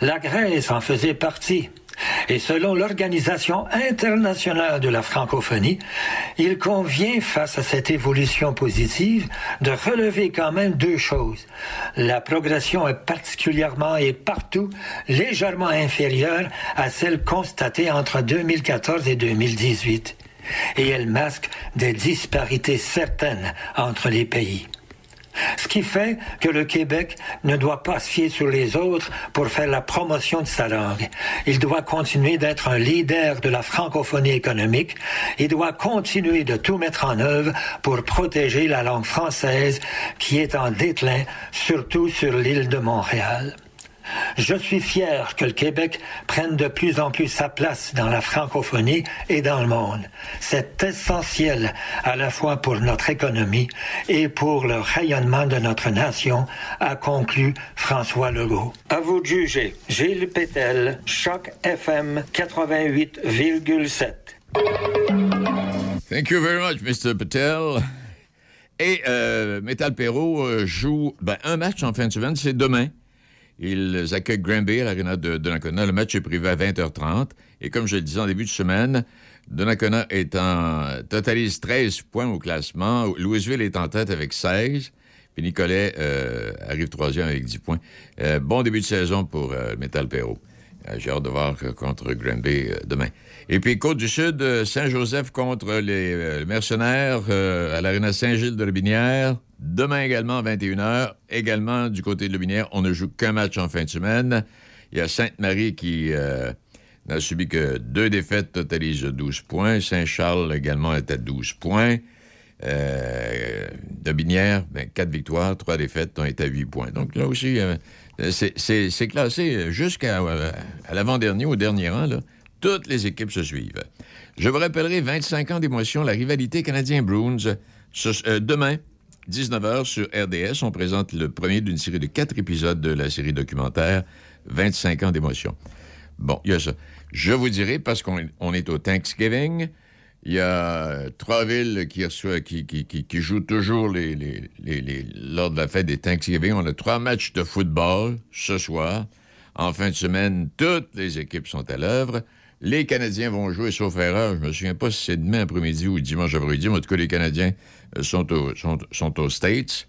la Grèce en faisait partie. Et selon l'Organisation internationale de la francophonie, il convient, face à cette évolution positive, de relever quand même deux choses. La progression est particulièrement et partout légèrement inférieure à celle constatée entre 2014 et 2018. et elle masque des disparités certaines entre les pays. Ce qui fait que le Québec ne doit pas se fier sur les autres pour faire la promotion de sa langue. Il doit continuer d'être un leader de la francophonie économique. Il doit continuer de tout mettre en œuvre pour protéger la langue française qui est en déclin, surtout sur l'île de Montréal. Je suis fier que le Québec prenne de plus en plus sa place dans la francophonie et dans le monde. C'est essentiel à la fois pour notre économie et pour le rayonnement de notre nation, a conclu François Legault. À vous de juger. Gilles Pétel, Choc FM 88,7. Thank you very much, Mr. Patel. Et euh, Metal Perrault euh, joue ben, un match en fin de semaine, c'est demain. Ils accueillent Granby à l'Arena de Donnacona. Le match est prévu à 20h30. Et comme je le disais en début de semaine, Donnacona est en, totalise 13 points au classement. Louisville est en tête avec 16. Puis Nicolet euh, arrive troisième avec 10 points. Euh, bon début de saison pour euh, Metal Perrault. J'ai hâte de voir contre Granby euh, demain. Et puis Côte-du-Sud, euh, Saint-Joseph contre les mercenaires à l'Arena Saint-Gilles de Lobinière. Demain également à 21h. Également du côté de Lobinière, on ne joue qu'un match en fin de semaine. Il y a Sainte-Marie qui euh, n'a subi que deux défaites, totalise 12 points. Saint-Charles également est à 12 points. Euh, de Binière, ben, quatre victoires, trois défaites, on est à 8 points. Donc là aussi, euh, c'est- classé jusqu'à euh, l'avant-dernier, au dernier rang. Toutes les équipes se suivent. Je vous rappellerai 25 ans d'émotion, la rivalité canadien-Bruins. Demain, 19h sur RDS, on présente le premier d'une série de quatre épisodes de la série documentaire 25 ans d'émotion. Bon, il y a ça. Je vous dirai, parce qu'on on est au Thanksgiving, il y a trois villes qui, reçoivent- qui, qui, toujours lors de la fête des Thanksgiving. On a trois matchs de football ce soir. En fin de semaine, toutes les équipes sont à l'œuvre. Les Canadiens vont jouer, sauf erreur. Je me souviens pas si c'est demain après-midi ou dimanche après-midi, mais en tout cas, les Canadiens euh, sont, au- sont, aux States.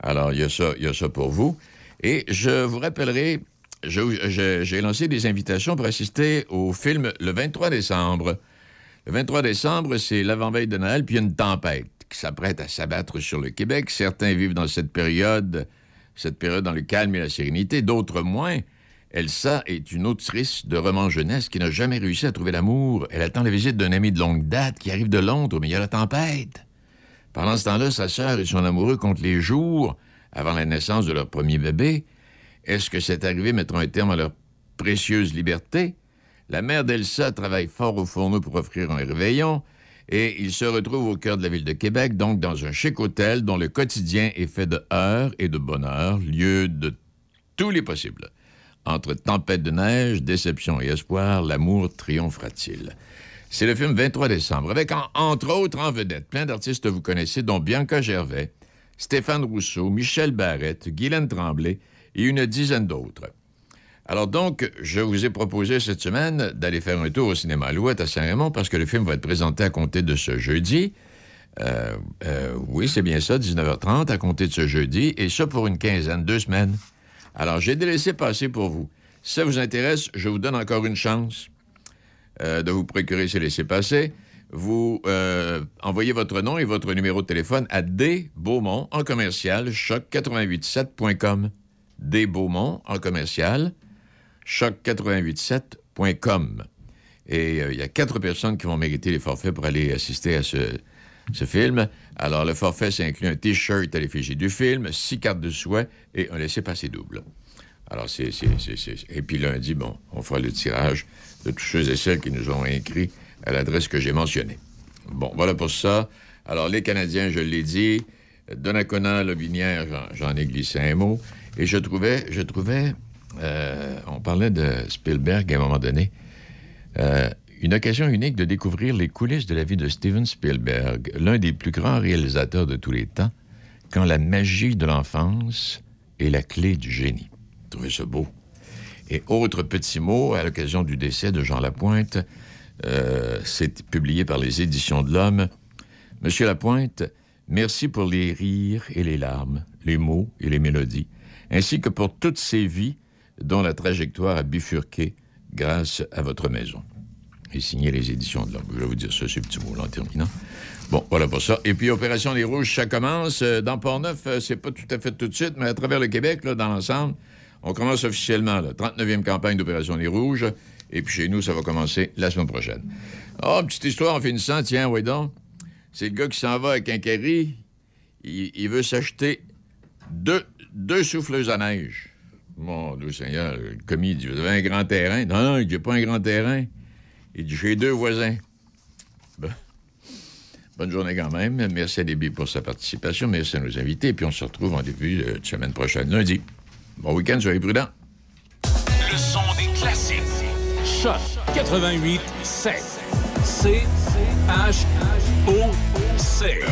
Alors, il y, a ça, il y a ça pour vous. Et je vous rappellerai, j'ai lancé des invitations pour assister au film le 23 décembre. Le 23 décembre, c'est l'avant-veille de Noël, puis une tempête qui s'apprête à s'abattre sur le Québec. Certains vivent dans cette période, cette période dans le calme et la sérénité, d'autres moins. Elsa est une autrice de romans jeunesse qui n'a jamais réussi à trouver l'amour. Elle attend la visite d'un ami de longue date qui arrive de Londres, mais il y a la tempête. Pendant ce temps-là, sa sœur et son amoureux comptent les jours avant la naissance de leur premier bébé. Est-ce que cette arrivée mettra un terme à leur précieuse liberté? La mère d'Elsa travaille fort au fourneau pour offrir un réveillon et il se retrouve au cœur de la ville de Québec, donc dans un chic hôtel dont le quotidien est fait de heures et de bonheur, lieu de tous les possibles. Entre tempête de neige, déception et espoir, l'amour triomphera-t-il? C'est le film 23 décembre, avec en- entre autres en vedette plein d'artistes que vous connaissez, dont Bianca Gervais, Stéphane Rousseau, Michel Barrette, Guylaine Tremblay et une dizaine d'autres. Alors donc, je vous ai proposé cette semaine d'aller faire un tour au cinéma Alouette à Saint-Raymond parce que le film va être présenté à compter de ce jeudi. Euh, euh, oui, c'est bien ça, 19h30 à compter de ce jeudi, et ça pour une quinzaine, deux semaines. Alors, j'ai délaissé passer pour vous. Si ça vous intéresse, je vous donne encore une chance euh, de vous procurer ces laissés-passer. Vous euh, envoyez votre nom et votre numéro de téléphone à D. Beaumont en commercial choc887.com. D. Beaumont en commercial choc887.com. Et euh, il y a quatre personnes qui vont mériter les forfaits pour aller assister à ce, film. Alors, le forfait, ça inclut un T-shirt à l'effigie du film, six cartes de souhait et un laissez-passer double. Alors, c'est- Et puis lundi, bon, on fera le tirage tous ceux et celles qui nous ont écrit à l'adresse que j'ai mentionnée. Bon, voilà pour ça. Alors, les Canadiens, je l'ai dit. Donnacona, Lobinière, j'en, ai glissé un mot. Et je trouvais, je trouvais, euh, on parlait de Spielberg à un moment donné, euh, une occasion unique de découvrir les coulisses de la vie de Steven Spielberg, l'un des plus grands réalisateurs de tous les temps, quand la magie de l'enfance est la clé du génie. Je trouvais ça beau. Et autre petit mot, à l'occasion du décès de Jean Lapointe, euh, c'est publié par les Éditions de l'Homme. Monsieur Lapointe, merci pour les rires et les larmes, les mots et les mélodies, ainsi que pour toutes ces vies dont la trajectoire a bifurqué grâce à votre maison. Et signé les éditions de l'Homme. Je vais vous dire ça, ce petit mot-là en terminant. Bon, voilà pour ça. Et puis, Opération Les Rouges, ça commence. Euh, Dans Port-Neuf, euh, c'est pas tout à fait tout de suite, mais à travers le Québec, là, dans l'ensemble, on commence officiellement la 39e campagne d'Opération Les Rouges. Et puis, chez nous, ça va commencer la semaine prochaine. Oh, petite histoire en finissant, tiens, oui donc. C'est le gars qui s'en va un carry. Il, veut s'acheter deux, deux souffleuses à neige. Mon Dieu Seigneur, le commis dit Vous avez un grand terrain Non, non, il dit pas un grand terrain. Il dit J'ai deux voisins. Bonne journée quand même. Merci à Déby pour sa participation. Merci à nos invités. Puis on se retrouve en début de semaine prochaine, lundi. Bon week-end, soyez prudents. Le son des classiques. Choc 88 7. C H O C.